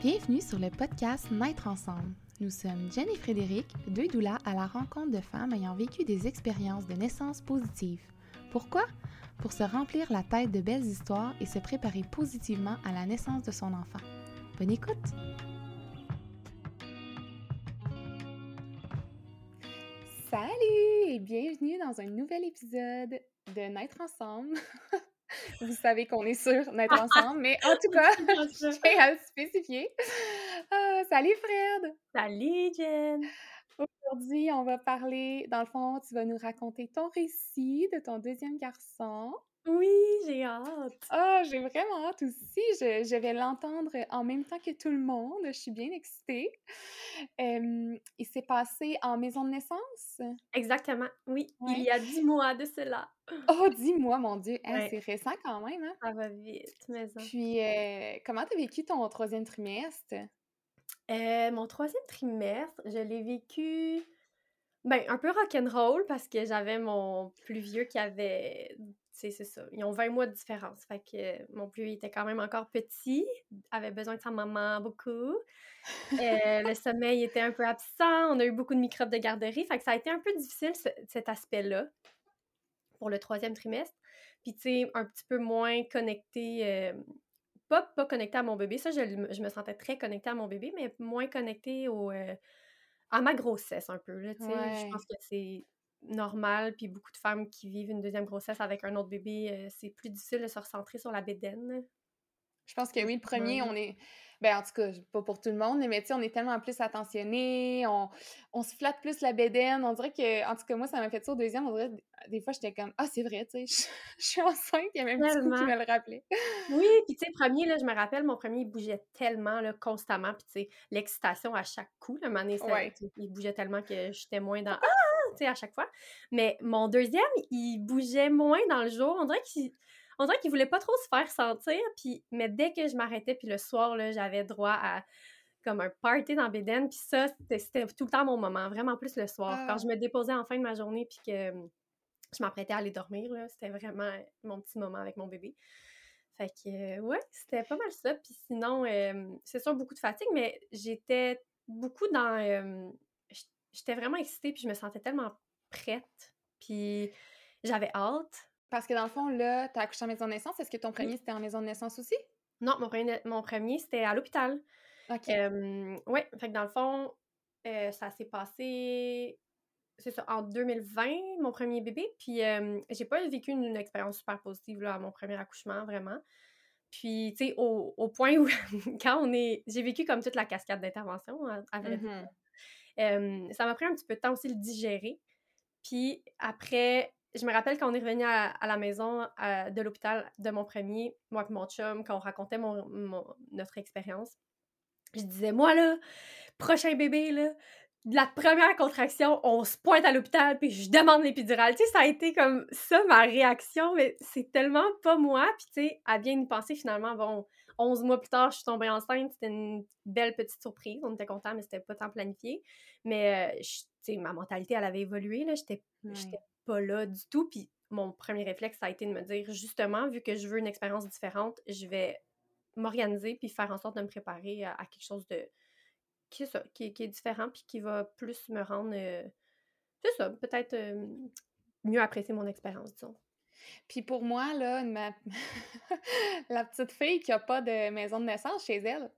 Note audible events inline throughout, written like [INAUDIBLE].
Bienvenue sur le podcast Naître ensemble. Nous sommes Jen et Frédéric, deux doulas à la rencontre de femmes ayant vécu des expériences de naissance positives. Pourquoi? Pour se remplir la tête de belles histoires et se préparer positivement à la naissance de son enfant. Bonne écoute! Salut et bienvenue dans un nouvel épisode de Naître ensemble. [LAUGHS] Vous savez qu'on est sur Naître [LAUGHS] ensemble, mais en tout cas, je tiens [LAUGHS] à le spécifier. Ah, salut Fred! Salut Jen! Aujourd'hui, on va parler, dans le fond, tu vas nous raconter ton récit de ton deuxième garçon. Oui, j'ai hâte. Ah, j'ai vraiment hâte aussi. Je, je vais l'entendre en même temps que tout le monde. Je suis bien excitée. Il s'est passé en maison de naissance? Exactement, oui, il y a 10 mois de cela. Oh, dis-moi, mon Dieu! [LAUGHS] Hein, Ouais. c'est récent quand même, hein? Ça va vite, mais. Puis, heu, comment tu as vécu ton troisième trimestre? Heu, mon troisième trimestre, je l'ai vécu, ben, un peu rock'n'roll parce que j'avais mon plus vieux qui avait c'est ça, ils ont 20 mois de différence. Fait que mon plus vieux était quand même encore petit, avait besoin de sa maman beaucoup. Heu, le sommeil était un peu absent, on a eu beaucoup de microbes de garderie, fait que ça a été un peu difficile ce cet aspect-là pour le troisième trimestre. Puis tu sais, un petit peu moins connectée, hem, pas pas connectée à mon bébé, ça je je me sentais très connectée à mon bébé, mais moins connectée au, à ma grossesse un peu là. Je pense que c'est normal, puis beaucoup de femmes qui vivent une deuxième grossesse avec un autre bébé, heu, c'est plus difficile de se recentrer sur la bédaine. Je pense que oui, le premier, on est ben, en tout cas, pas pour tout le monde, mais tu sais, on est tellement plus attentionnés, on on se flatte plus la bédaine. On dirait que en tout cas, moi, ça m'a fait ça au deuxième. On dirait, des fois, j'étais comme: «Ah, c'est vrai, tu sais, je je suis enceinte». Il y un petit coup qui Tellement. me le rappelait. Oui, puis tu sais, premier là, je me rappelle, mon premier il bougeait tellement là, constamment, puis tu sais, l'excitation à chaque coup, un moment donné, ça Ouais. tu sais, il bougeait tellement que j'étais moins dans: «Ah!» Tu sais, à chaque fois. Mais mon deuxième, il bougeait moins dans le jour. On dirait qu'il on dirait qu'il voulait pas trop se faire sentir, puis mais dès que je m'arrêtais, puis le soir, là, j'avais droit à comme un party dans bédaine, puis ça, c'était tout le temps mon moment, vraiment plus le soir. Quand Ah! je me déposais en fin de ma journée, puis que, mmh, je m'apprêtais à aller dormir, là, c'était vraiment mon petit moment avec mon bébé. Fait que, ouais, c'était pas mal ça. Puis sinon, hem, c'est sûr beaucoup de fatigue, mais j'étais beaucoup dans, j j'étais vraiment excitée, puis je me sentais tellement prête, puis j'avais hâte. Parce que dans le fond, là, tu as accouché en maison de naissance. Est-ce que ton Oui. premier c'était en maison de naissance aussi? Non, mon premier na mon premier c'était à l'hôpital. OK. Ouais, fait que dans le fond, heu, ça s'est passé, c'est ça, en 2020, mon premier bébé. Puis, j'ai pas vécu une une expérience super positive, là, à mon premier accouchement, vraiment. Puis, tu sais, au au point où [LAUGHS] quand on est j'ai vécu comme toute la cascade d'interventions, à à dire. Ça m'a pris un petit peu de temps aussi de le digérer. Puis après, je me rappelle quand on est revenus à la maison, de l'hôpital de mon premier, moi et mon chum, quand on racontait mon notre expérience, je disais: «Moi là, prochain bébé là, de la première contraction, on se pointe à l'hôpital puis je demande l'épidurale». Tu sais, ça a été comme ça ma réaction, mais c'est tellement pas moi. Puis tu sais, à bien y penser finalement, bon, 11 mois plus tard, je suis tombée enceinte, c'était une belle petite surprise. On était contents, mais c'était pas tant planifié. Mais, sais, ma mentalité, elle avait évolué là, j'étais j'étais Ouais. pas là du tout. Puis mon premier réflexe, ça a été de me dire: «Justement, vu que je veux une expérience différente, je vais m'organiser puis faire en sorte de me préparer à à quelque chose de qui est ça, qui est qui est différent puis qui va plus me rendre, heu, c'est ça, peut-être, hem, mieux apprécier mon expérience», disons. Puis pour moi, là, ma [LAUGHS] la petite fille qui a pas de maison de naissance chez elle,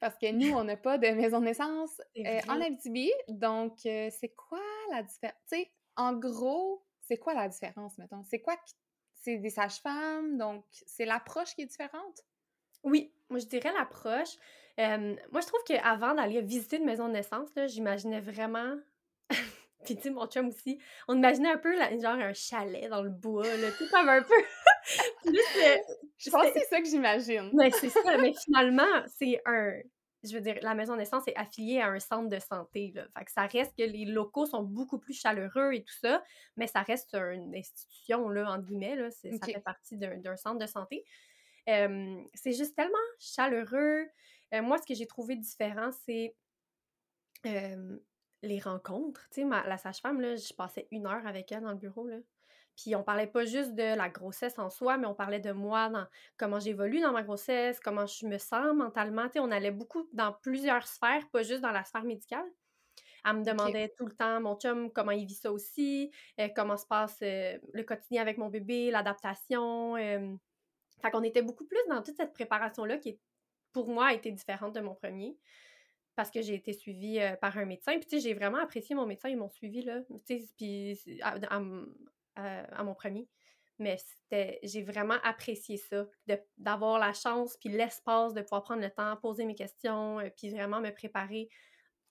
parce que nous, on n'a pas de maison de naissance, [LAUGHS] heu, en. Abitibi. Donc, heu, c'est quoi la diffé tu sais, en gros, c'est quoi la différence, mettons? C'est quoi qui c'est des sages-femmes, donc c'est l'approche qui est différente? Oui, moi je dirais l'approche. Hem, moi je trouve qu'avant d'aller visiter une maison de naissance, là, j'imaginais vraiment puis tu sais, mon chum aussi, on imaginait un peu genre un chalet dans le bois, là, tu sais, comme un peu [LAUGHS] Je pense que c'est ça que j'imagine. mais c'est ça, mais finalement, c'est un je veux dire, la maison de naissance est affiliée à un centre de santé, là. Fait que ça reste que les locaux sont beaucoup plus chaleureux et tout ça, mais ça reste une institution, là, entre guillemets, là, ça fait partie d'un centre de santé. C'est juste tellement chaleureux. Moi, ce que j'ai trouvé différent, c'est, les rencontres. Tu sais, ma la sage-femme, là, je passais 1 heure avec elle dans le bureau, là. Puis on parlait pas juste de la grossesse en soi, mais on parlait de moi, dans comment j'évolue dans ma grossesse, comment je me sens mentalement. on allait beaucoup dans plusieurs sphères, pas juste dans la sphère médicale. Elle me demandait tout le temps, mon chum, comment il vit ça aussi, euh, comment se passe euh, le quotidien avec mon bébé, l'adaptation. Euh. Fait qu'on était beaucoup plus dans toute cette préparation-là qui, pour moi, a été différente de mon premier parce que j'ai été suivie par un médecin. Puis, tu sais, j'ai vraiment apprécié mon médecin, ils m'ont suivi, là, tu sais, puis à, mon premier. Mais c'était, j'ai vraiment apprécié ça, d'avoir la chance, puis l'espace de pouvoir prendre le temps, poser mes questions, puis vraiment me préparer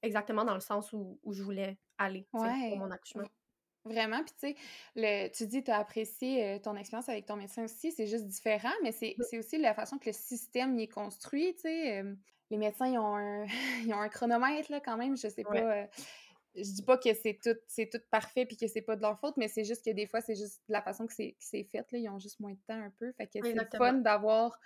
exactement dans le sens où, je voulais aller pour mon accouchement. Vraiment, puis tu sais, tu dis tu as apprécié ton expérience avec ton médecin aussi, c'est juste différent, mais mmh. c'est aussi la façon que le système y est construit, tu sais. Les médecins, ils ont, un, [LAUGHS] ils ont un chronomètre, là, quand même, je sais pas... je dis pas que c'est tout, c'est tout parfait puis que c'est pas de leur faute, mais c'est juste que des fois, c'est juste la façon que c'est, fait, là, ils ont juste moins de temps un peu, fait que c'est fun d'avoir,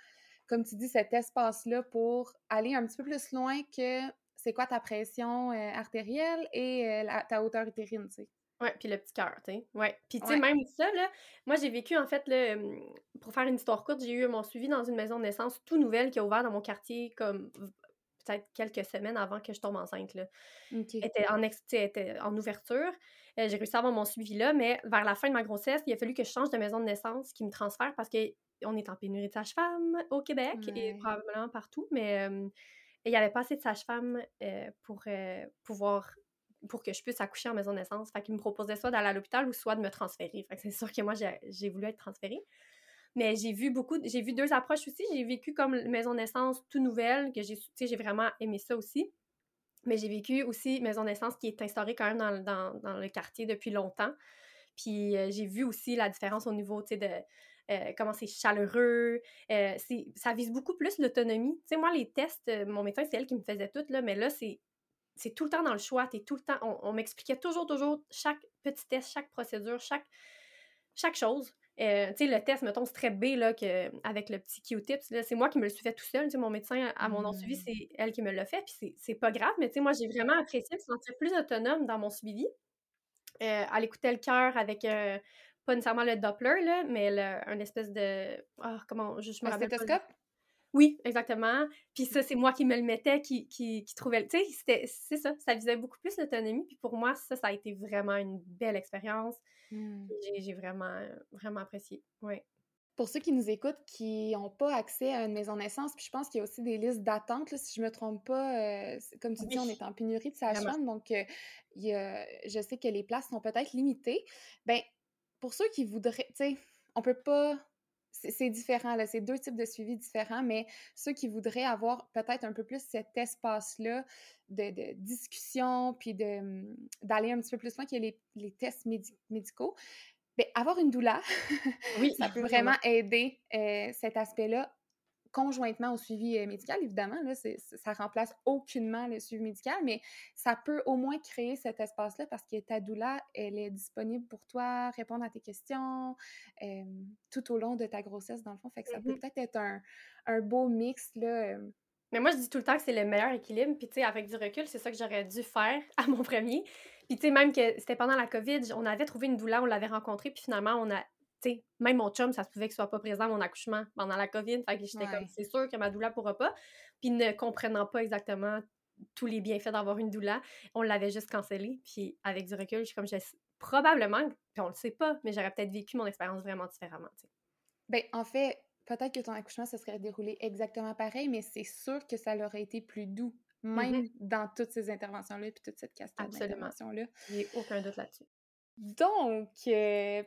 comme tu dis, cet espace-là pour aller un petit peu plus loin que c'est quoi ta pression euh, artérielle et euh, ta hauteur utérine, tu sais. Ouais, puis le petit cœur, tu sais. Ouais. Puis, tu sais, même ça, là, moi, j'ai vécu, en fait, pour faire une histoire courte, j'ai eu mon suivi dans une maison de naissance tout nouvelle qui a ouvert dans mon quartier comme peut-être quelques semaines avant que je tombe enceinte, là. Était en, était en ouverture. Euh, j'ai réussi à avoir mon suivi là, mais vers la fin de ma grossesse, il a fallu que je change de maison de naissance qui me transfère parce qu'on est en pénurie de sage-femme au Québec et probablement partout, mais il n'y avait pas assez de sages-femmes euh, pour euh, pouvoir pour que je puisse accoucher en maison de naissance. Fait qu'il me proposait soit d'aller à l'hôpital ou soit de me transférer. C'est sûr que moi, j'ai voulu être transférée. Mais j'ai vu beaucoup, j'ai vu deux approches aussi. J'ai vécu comme maison de naissance tout nouvelle, que j'ai, j'ai vraiment aimé ça aussi. Mais j'ai vécu aussi maison de naissance qui est instaurée quand même dans, le quartier depuis longtemps. Puis euh, j'ai vu aussi la différence au niveau, tu sais, de euh, comment c'est chaleureux. Euh, ça vise beaucoup plus l'autonomie. Tu sais, moi, les tests, mon médecin, c'est elle qui me faisait tout, là, mais là, c'est c'est tout le temps dans le choix, es tout le temps, on, m'expliquait toujours, toujours chaque petit test, chaque procédure, chaque, chaque chose. tu sais, le test, mettons, strep B, là, que, avec le petit Q-tips, c'est moi qui me le suis fait tout seul. Mon médecin, à mon non-suivi, mmh. c'est elle qui me l'a fait, puis c'est pas grave, mais tu sais, moi, j'ai vraiment apprécié de me sentir plus autonome dans mon suivi. Euh, à l'écouter le cœur avec pas nécessairement le Doppler, là, mais le, un espèce de. Oh, comment. Je, me un stéthoscope? Oui, exactement. Puis ça, c'est moi qui me le mettais, qui, qui, qui trouvait. Tu sais, c'est ça. Ça visait beaucoup plus l'autonomie. Puis pour moi, ça, ça a été vraiment une belle expérience. Mmh. J'ai vraiment, vraiment apprécié. Oui. Pour ceux qui nous écoutent, qui n'ont pas accès à une maison naissance, puis je pense qu'il y a aussi des listes d'attente, si je ne me trompe pas, euh, comme tu dis, on est en pénurie de sages-femmes, donc euh, y a, je sais que les places sont peut-être limitées. Ben, pour ceux qui voudraient, tu sais, on peut pas. C'est différent, là, c'est deux types de suivi différents, mais ceux qui voudraient avoir peut-être un peu plus cet espace-là de, discussion, puis mmh, d'aller un petit peu plus loin que les, les tests médicaux, bien, avoir une doula, [LAUGHS] oui, ça peut vraiment aider euh, cet aspect-là conjointement au suivi euh, médical, évidemment, là, ça remplace aucunement le suivi médical, mais ça peut au moins créer cet espace-là parce que ta doula, elle est disponible pour toi, répondre à tes questions tout au long de ta grossesse, dans le fond. Fait que ça peut mmh peut-être être un, beau mix, là. Mais moi, je dis tout le temps que c'est le meilleur équilibre. Puis, tu sais, avec du recul, c'est ça que j'aurais dû faire [LAUGHS] à mon premier. Puis, tu sais, même que c'était pendant la COVID, on avait trouvé une doula, on l'avait rencontrée, puis finalement, on a même mon chum, ça se pouvait qu'il soit pas présent à mon accouchement pendant la COVID. Fait que j'étais comme, c'est sûr que ma doula pourra pas. Puis ne comprenant pas exactement tous les bienfaits d'avoir une doula, on l'avait juste cancellé. Puis avec du recul, je suis comme, probablement, puis on le sait pas, mais j'aurais peut-être vécu mon expérience vraiment différemment. Ben, en fait, peut-être que ton accouchement, ça serait déroulé exactement pareil, mais c'est sûr que ça aurait été plus doux, même mm-hmm. dans toutes ces interventions-là, puis toute cette cascade d'interventions-là. Il n'y a aucun doute là-dessus. Donc, euh,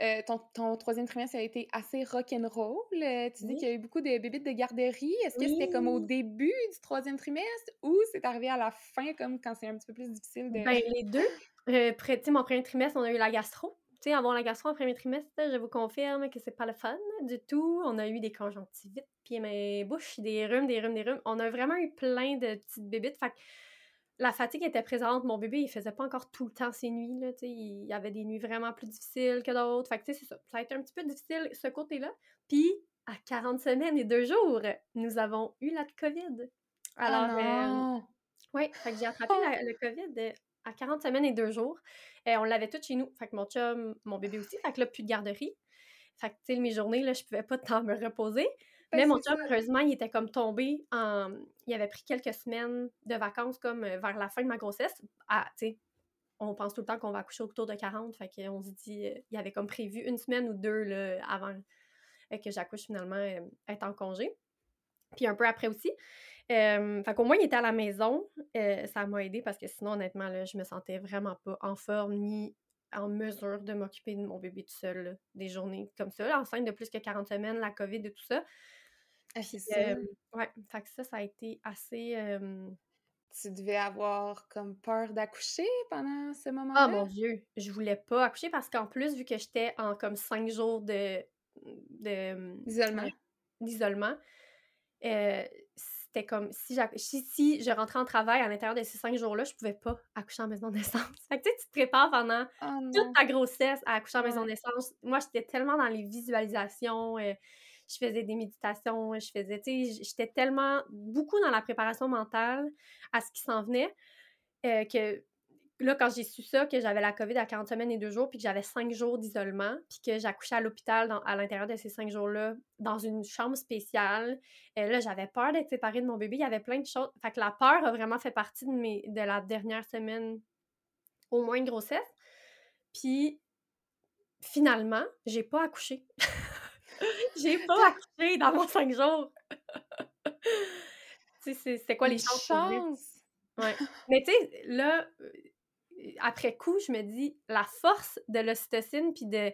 euh, ton, troisième trimestre a été assez rock'n'roll. Euh, tu dis qu'il y a eu beaucoup de bébites de garderie. Est-ce que c'était comme au début du troisième trimestre ou c'est arrivé à la fin, comme quand c'est un petit peu plus difficile de. Ben, les deux. Euh, mon premier trimestre, on a eu la gastro. Tu sais, avoir la gastro en premier trimestre, je vous confirme que c'est pas le fun du tout. On a eu des conjonctivites, pieds, mes bouches, des rhumes, des rhumes, des rhumes. On a vraiment eu plein de petites bébites. Fait la fatigue était présente. Mon bébé, il faisait pas encore tout le temps ses nuits. Là, il y avait des nuits vraiment plus difficiles que d'autres. Fait que, c'est ça. Ça a été un petit peu difficile, ce côté-là. Puis, à 40 semaines et deux jours, nous avons eu la COVID. Alors, ah euh, oui, fait que j'ai attrapé le COVID à 40 semaines et deux jours. et on l'avait tout chez nous. Fait que mon chum, mon bébé aussi. Fait que là, plus de garderie. Fait que, tu sais, mes journées, là, je pouvais pas tant me reposer. Mais mon chum, heureusement, il était comme tombé en. Il avait pris quelques semaines de vacances, comme vers la fin de ma grossesse. Ah, tu sais, on pense tout le temps qu'on va accoucher autour de 40. Fait qu'on se dit, il avait comme prévu une semaine ou deux là, avant que j'accouche finalement être en congé. Puis un peu après aussi. Euh, fait qu'au moins, il était à la maison. Euh, ça m'a aidé parce que sinon, honnêtement, là, je me sentais vraiment pas en forme ni en mesure de m'occuper de mon bébé tout seul. Des journées comme ça, enceinte de plus que 40 semaines, la COVID et tout ça. Ah, c'est ouais, fait que ça, ça a été assez. Tu devais avoir comme peur d'accoucher pendant ce moment-là? Ah mon Dieu, je voulais pas accoucher parce qu'en plus, vu que j'étais en comme cinq jours de. d'isolement. D'isolement, euh, c'était comme si, si, si, je rentrais en travail à l'intérieur de ces cinq jours-là, je pouvais pas accoucher en maison de naissance. [LAUGHS] Fait que tu te prépares pendant oh toute ta grossesse à accoucher en maison de naissance. Moi, j'étais tellement dans les visualisations, euh, je faisais des méditations, je faisais, tu sais, j'étais tellement beaucoup dans la préparation mentale à ce qui s'en venait euh, que là, quand j'ai su ça, que j'avais la COVID à 40 semaines et deux jours, puis que j'avais cinq jours d'isolement, puis que j'accouchais à l'hôpital à l'intérieur de ces cinq jours-là, dans une chambre spéciale, euh, là, j'avais peur d'être séparée de mon bébé. Il y avait plein de choses. Fait que la peur a vraiment fait partie de, mes, de la dernière semaine, au moins de grossesse. Puis, finalement, j'ai pas accouché. [LAUGHS] [LAUGHS] j'ai pas accouché dans mon cinq jours. tu sais, c'est quoi les chances? Ouais. [LAUGHS] Mais tu sais, là, après coup, je me dis, la force de l'ocytocine, puis de.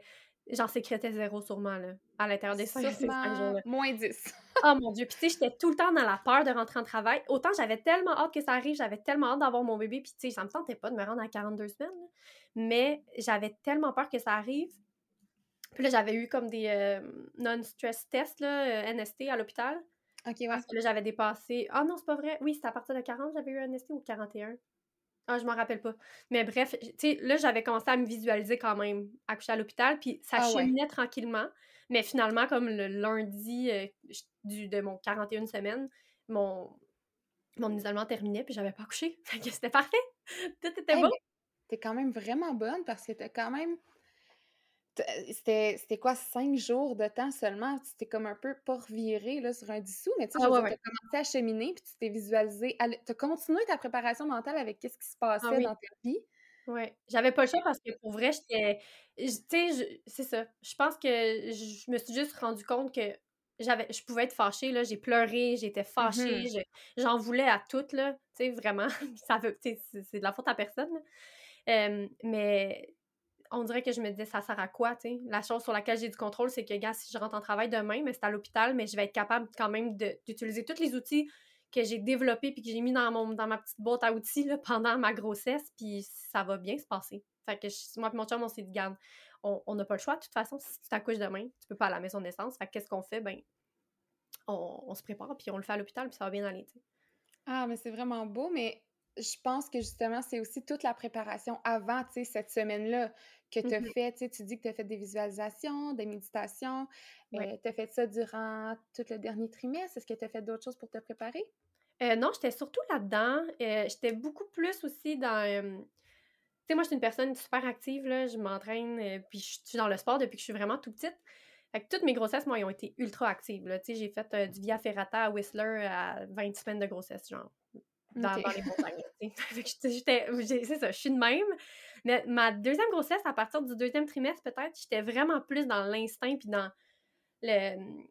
J'en sécrétais zéro sûrement, là, à l'intérieur des cinq, jours. Moins 10. oh mon Dieu. Puis tu sais, j'étais tout le temps dans la peur de rentrer en travail. Autant j'avais tellement hâte que ça arrive, j'avais tellement hâte d'avoir mon bébé, puis tu sais, ça me tentait pas de me rendre à 42 semaines. Mais j'avais tellement peur que ça arrive. Puis là, j'avais eu comme des euh, non-stress tests, là, euh, NST à l'hôpital. OK, ouais. Parce que là, j'avais dépassé. Ah non, c'est pas vrai. Oui, c'était à partir de 40, j'avais eu un NST ou 41. Ah, je m'en rappelle pas. Mais bref, tu sais, là, j'avais commencé à me visualiser quand même accoucher à l'hôpital, puis ça ah cheminait tranquillement. Mais finalement, comme le lundi euh, du, de mon 41 semaines, mon, mon isolement terminait, puis j'avais pas accouché. [LAUGHS] C'était parfait. Tout était bon. T'es quand même vraiment bonne parce que t'as quand même c'était quoi, cinq jours de temps seulement? Tu t'es comme un peu pas reviré là, sur un dissous, mais tu sais, ah, commencé à cheminer, puis tu t'es visualisé. Tu as continué ta préparation mentale avec qu'est-ce qui se ah passait dans ta vie? Oui, j'avais pas le choix parce que pour vrai, j'étais. Tu sais, c'est ça. Je pense que je me suis juste rendu compte que j'avais je pouvais être fâchée là j'ai pleuré j'étais fâchée mmh j'en voulais à toutes là tu sais vraiment [LAUGHS] ça veut c'est de la faute à personne mais on dirait que je me disais, ça sert à quoi? La chose sur laquelle j'ai du contrôle, c'est que, gars, si je rentre en travail demain, mais c'est à l'hôpital, mais je vais être capable quand même d'utiliser tous les outils que j'ai développés puis que j'ai mis dans, mon, dans ma petite boîte à outils là, pendant ma grossesse, puis ça va bien se passer. Fait que moi et mon chum, on s'est dit, garde, on n'a pas le choix. De toute façon, si tu t'accouches demain, tu peux pas à la maison de naissance. Fait qu'est-ce qu'on fait? Ben, on, se prépare, puis on le fait à l'hôpital, puis ça va bien aller, Ah, mais c'est vraiment beau, mais je pense que justement, c'est aussi toute la préparation avant, tu sais, cette semaine-là que tu as mmh fait. Tu sais, tu dis que tu as fait des visualisations, des méditations. Euh, tu as fait ça durant tout le dernier trimestre. Est-ce que tu as fait d'autres choses pour te préparer? Euh, non, j'étais surtout là-dedans. Euh, j'étais beaucoup plus aussi dans. tu sais, moi, je suis une personne super active, là. Je m'entraîne, puis je suis dans le sport depuis que je suis vraiment tout petite. Fait que toutes mes grossesses, moi, elles ont été ultra actives. Tu sais, j'ai fait du Via Ferrata à Whistler à 20 semaines de grossesse, genre dans, les [LAUGHS] montagnes. [LAUGHS] c'est ça, je suis de même. Mais ma deuxième grossesse, à partir du deuxième trimestre, peut-être, j'étais vraiment plus dans l'instinct puis dans le hum,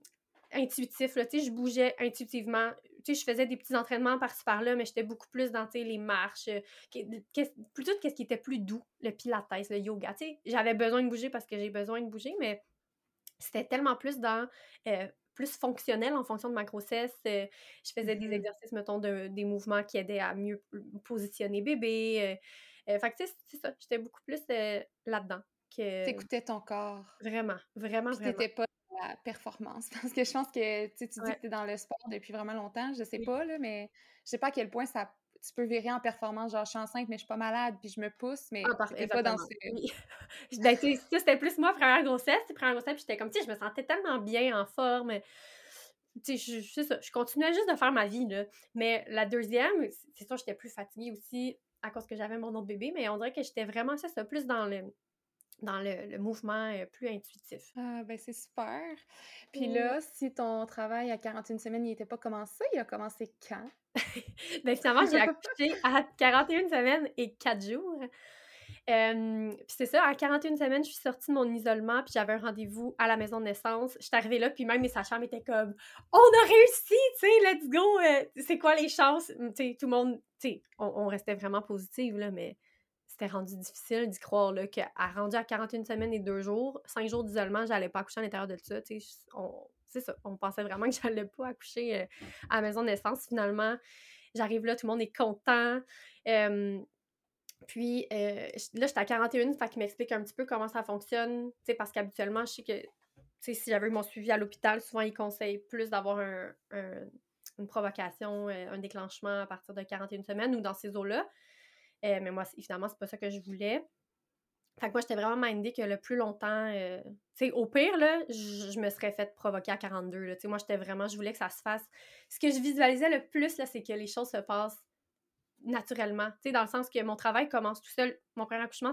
intuitif. Là, je bougeais intuitivement. je faisais des petits entraînements par-ci par-là, mais j'étais beaucoup plus dans les marches, euh, plutôt qu'est-ce qui était plus doux, le pilates, le yoga. J'avais besoin de bouger parce que j'ai besoin de bouger, mais c'était tellement plus dans euh, plus fonctionnel en fonction de ma grossesse. Euh, je faisais des mmh exercices, mettons, de, des mouvements qui aidaient à mieux positionner bébé. Euh, euh fait que, c'est ça, j'étais beaucoup plus euh, là-dedans. Que... T'écoutais ton corps. Vraiment, vraiment, Puis vraiment. pas dans la performance. [LAUGHS] Parce que je pense que tu dis que tu es dans le sport depuis vraiment longtemps. Je sais pas, là, mais je sais pas à quel point ça tu peux virer en performance, genre je suis enceinte, mais je suis pas malade, puis je me pousse, mais ah, pas dans ce. Oui. [LAUGHS] ben, c'était plus moi, première grossesse, première grossesse, puis j'étais comme, tu sais, je me sentais tellement bien, en forme. Tu sais, ça, je continuais juste de faire ma vie, là. Mais la deuxième, c'est sûr, j'étais plus fatiguée aussi. à cause que j'avais mon autre bébé, mais on dirait que j'étais vraiment ça plus dans le dans le, mouvement plus intuitif. Ah, ben c'est super. Puis là, si ton travail à 41 semaines n'était pas commencé, il a commencé quand? [LAUGHS] ben finalement, j'ai accouché à 41 semaines et 4 jours puis c'est ça, à 41 semaines, je suis sortie de mon isolement, puis j'avais un rendez-vous à la maison de naissance. Je suis arrivée là, puis même mes sages-femmes étaient comme « On a réussi, tu sais, let's go! Euh, c'est quoi les chances? » Tu sais, tout le monde, tu sais, on, restait vraiment positive, là, mais c'était rendu difficile d'y croire, là, qu'à rendu à 41 semaines et 2 jours, 5 jours d'isolement, j'allais pas accoucher à l'intérieur de ça, tu sais, c'est ça, on pensait vraiment [LAUGHS] que j'allais pas accoucher euh, à la maison de naissance, finalement. J'arrive là, tout le monde est content. Puis euh, là, j'étais à 41, fait qu'il m'explique un petit peu comment ça fonctionne. Tu sais, parce qu'habituellement, je sais que si j'avais eu mon suivi à l'hôpital, souvent ils conseillent plus d'avoir un, une provocation, euh, un déclenchement à partir de 41 semaines ou dans ces eaux-là. Euh, mais moi, évidemment, c'est pas ça que je voulais. Fait que moi, j'étais vraiment mindée que le plus longtemps, tu sais, au pire, là, je me serais fait provoquer à 42, là. Tu sais, moi, j'étais vraiment, je voulais que ça se fasse. Ce que je visualisais le plus, là, c'est que les choses se passent naturellement. Tu sais, dans le sens que mon travail commence tout seul. Mon premier accouchement,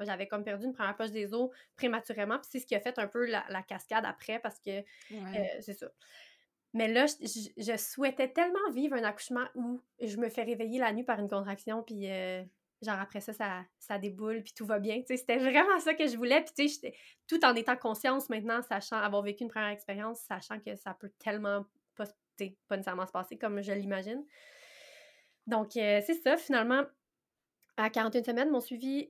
j'avais comme perdu une première poche des os prématurément. Puis c'est ce qui a fait un peu la, cascade après parce que euh, c'est ça. Mais là, je, souhaitais tellement vivre un accouchement où je me fais réveiller la nuit par une contraction, puis euh, genre après ça, ça, déboule, puis tout va bien. C'était vraiment ça que je voulais. Puis tout en étant conscience maintenant, sachant avoir vécu une première expérience, sachant que ça peut tellement pas, pas nécessairement se passer comme je l'imagine. Donc, euh, c'est ça, finalement. À 41 semaines, mon suivi,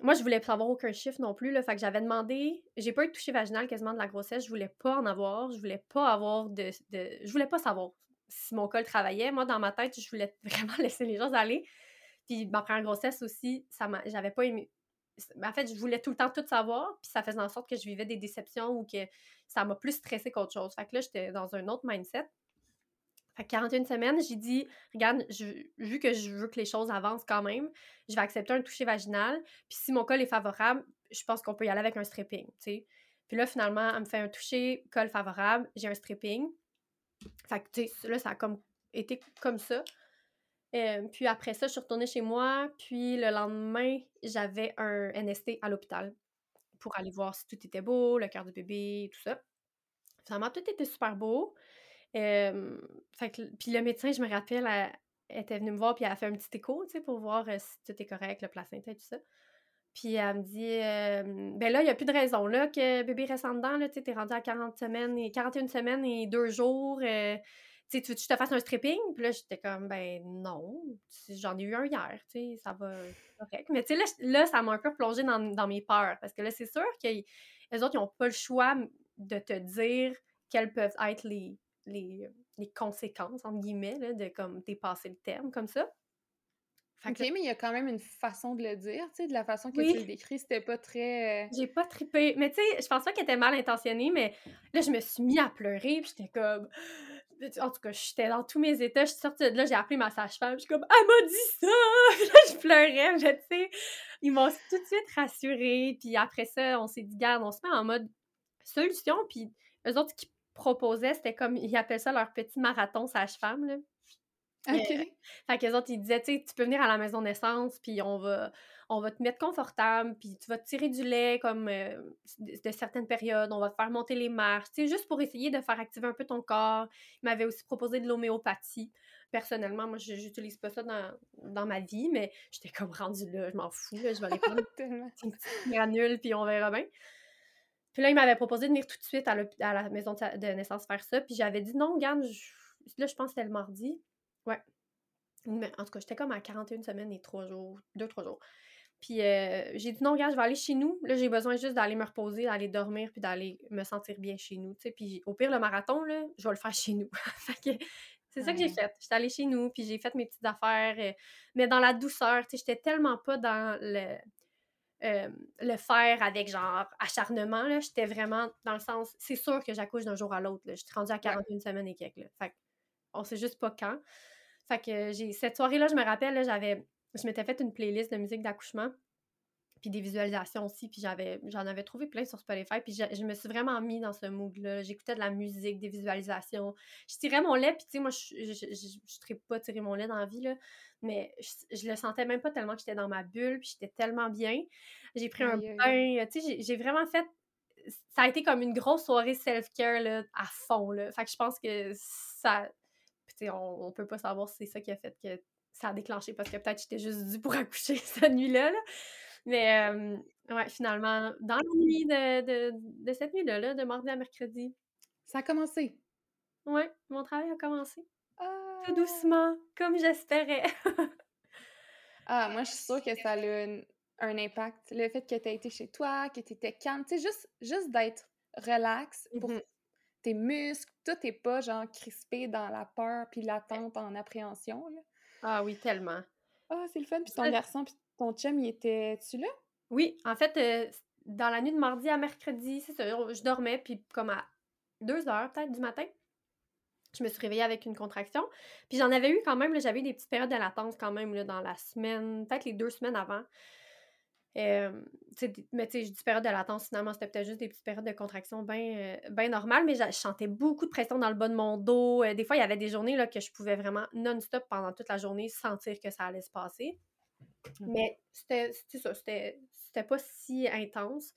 moi, je voulais pas avoir aucun chiffre non plus. Là, fait que j'avais demandé, j'ai pas eu de toucher vaginal quasiment de la grossesse, je voulais pas en avoir, je voulais pas avoir de, je voulais pas savoir si mon col travaillait. Moi, dans ma tête, je voulais [LAUGHS] vraiment laisser les choses aller. Puis ma première grossesse aussi, ça j'avais pas aimé. En fait, je voulais tout le temps tout savoir, puis ça faisait en sorte que je vivais des déceptions ou que ça m'a plus stressé qu'autre chose. Fait que là, j'étais dans un autre mindset. Fait 41 semaines, j'ai dit, regarde, vu que je veux que les choses avancent quand même, je vais accepter un toucher vaginal. Puis si mon col est favorable, je pense qu'on peut y aller avec un stripping, tu sais. Puis là, finalement, elle me fait un toucher, col favorable, j'ai un stripping. Fait que, tu sais, là, ça a comme été comme ça. Euh, puis après ça, je suis retournée chez moi. Puis le lendemain, j'avais un NST à l'hôpital pour aller voir si tout était beau, le cœur du bébé, tout ça. Finalement, tout était super beau puis le médecin, je me rappelle, elle, était venue me voir, puis elle a fait un petit écho, tu sais, pour voir si tout est correct, le placenta et tout ça. Puis elle me dit, ben là, il n'y a plus de raison, là, que bébé reste en dedans, là, tu sais, t'es rendu à 40 semaines, et 41 semaines et deux jours, tu sais, tu veux que je te fasse un stripping? Puis là, j'étais comme, ben non, j'en ai eu un hier, tu sais, ça va correct. Mais tu sais, là, là, ça m'a un peu plongé dans, dans mes peurs, parce que là, c'est sûr que les autres, ils n'ont pas le choix de te dire quelles peuvent être les, les, les conséquences, entre guillemets, là, de comme dépasser le terme comme ça. ok, mais il y a quand même une façon de le dire, tu sais, de la façon que tu le décris, c'était pas très... Euh, J'ai pas trippé, mais tu sais, je pense pas qu'elle était mal intentionnée, mais là, je me suis mis à pleurer, puis j'étais comme... [GASPS] En tout cas, j'étais dans tous mes états, je suis sortie de là, j'ai appelé ma sage-femme, je suis comme « Elle m'a dit ça! [LAUGHS] » là, je pleurais, je, tu sais, ils m'ont tout de suite rassurée, puis après ça, on s'est dit « Garde, on se met en mode solution », puis eux autres qui proposaient, c'était comme, ils appellent ça leur petit marathon sage-femme, là. OK. Euh, fait qu'eux autres, ils disaient, tu sais, tu peux venir à la maison naissance, puis on va, on va te mettre confortable, puis tu vas te tirer du lait comme euh, de, certaines périodes, on va te faire monter les marches, tu sais, juste pour essayer de faire activer un peu ton corps. Ils m'avaient aussi proposé de l'homéopathie. Personnellement, moi, j'utilise pas ça dans, dans, ma vie, mais j'étais comme rendue là, je m'en fous, je vais aller prendre [LAUGHS] une petite granule, puis on verra bien. Puis là, il m'avait proposé de venir tout de suite à, la maison de naissance faire ça. Puis j'avais dit non, regarde, là, je pense que c'était le mardi. Ouais. Mais en tout cas, j'étais comme à 41 semaines et 3 jours, 2-3 jours. Puis euh, j'ai dit non, regarde, je vais aller chez nous. Là, j'ai besoin juste d'aller me reposer, d'aller dormir, puis d'aller me sentir bien chez nous. Puis au pire, le marathon, là, je vais le faire [LAUGHS] chez nous. [LAUGHS] c'est ça que j'ai fait. J'étais allée chez nous, puis j'ai fait mes petites affaires, euh, mais dans la douceur. J'étais tellement pas dans le euh, le faire avec genre acharnement. J'étais vraiment dans le sens, c'est sûr que j'accouche d'un jour à l'autre. Je suis rendue à 41 semaines et quelques. Là. Fait on sait juste pas quand. Fait que j'ai cette soirée-là, je me rappelle, j'avais. Je m'étais fait une playlist de musique d'accouchement. Puis des visualisations aussi, puis j'avais, j'en avais trouvé plein sur Spotify, puis je, je me suis vraiment mis dans ce mood-là. J'écoutais de la musique, des visualisations. Je tirais mon lait, puis tu sais, moi, je je, je, je, je pas tirer mon lait dans la vie, là, mais je, le sentais même pas tellement que j'étais dans ma bulle, puis j'étais tellement bien. J'ai pris un bain, tu sais, j'ai vraiment fait... Ça a été comme une grosse soirée self-care, là, à fond, là. Fait que je pense que ça... Tu sais, on, on peut pas savoir si c'est ça qui a fait que ça a déclenché, parce que peut-être j'étais juste due pour accoucher [LAUGHS] cette nuit-là, là. Mais euh, ouais, finalement, dans la nuit de, de, de cette nuit-là, là, de mardi à mercredi. Ça a commencé. Ouais, mon travail a commencé. Tout ah! doucement, comme j'espérais. [LAUGHS] ah, moi, je suis sûre que ça a eu un, impact. Le fait que tu aies été chez toi, que tu étais calme, tu sais, juste, juste d'être relax pour mmh tes muscles, tout est pas genre crispé dans la peur puis l'attente en appréhension. Là. Ah oui, tellement. Ah, c'est le fun. Puis ton garçon, puis ton chum, il était-tu là? Oui, en fait, euh, dans la nuit de mardi à mercredi, c'est je dormais, puis comme à 2 heures peut-être du matin, je me suis réveillée avec une contraction. Puis j'en avais eu quand même, j'avais des petites périodes de latence quand même dans la semaine, peut-être les deux semaines avant. Mais tu sais, je dis période de latence, finalement, c'était peut-être juste des petites périodes de contraction bien euh, normales, mais je sentais beaucoup de pression dans le bas de mon dos. Euh, des fois, il y avait des journées là, que je pouvais vraiment non-stop pendant toute la journée sentir que ça allait se passer. Mais c'était ça, c'était pas si intense.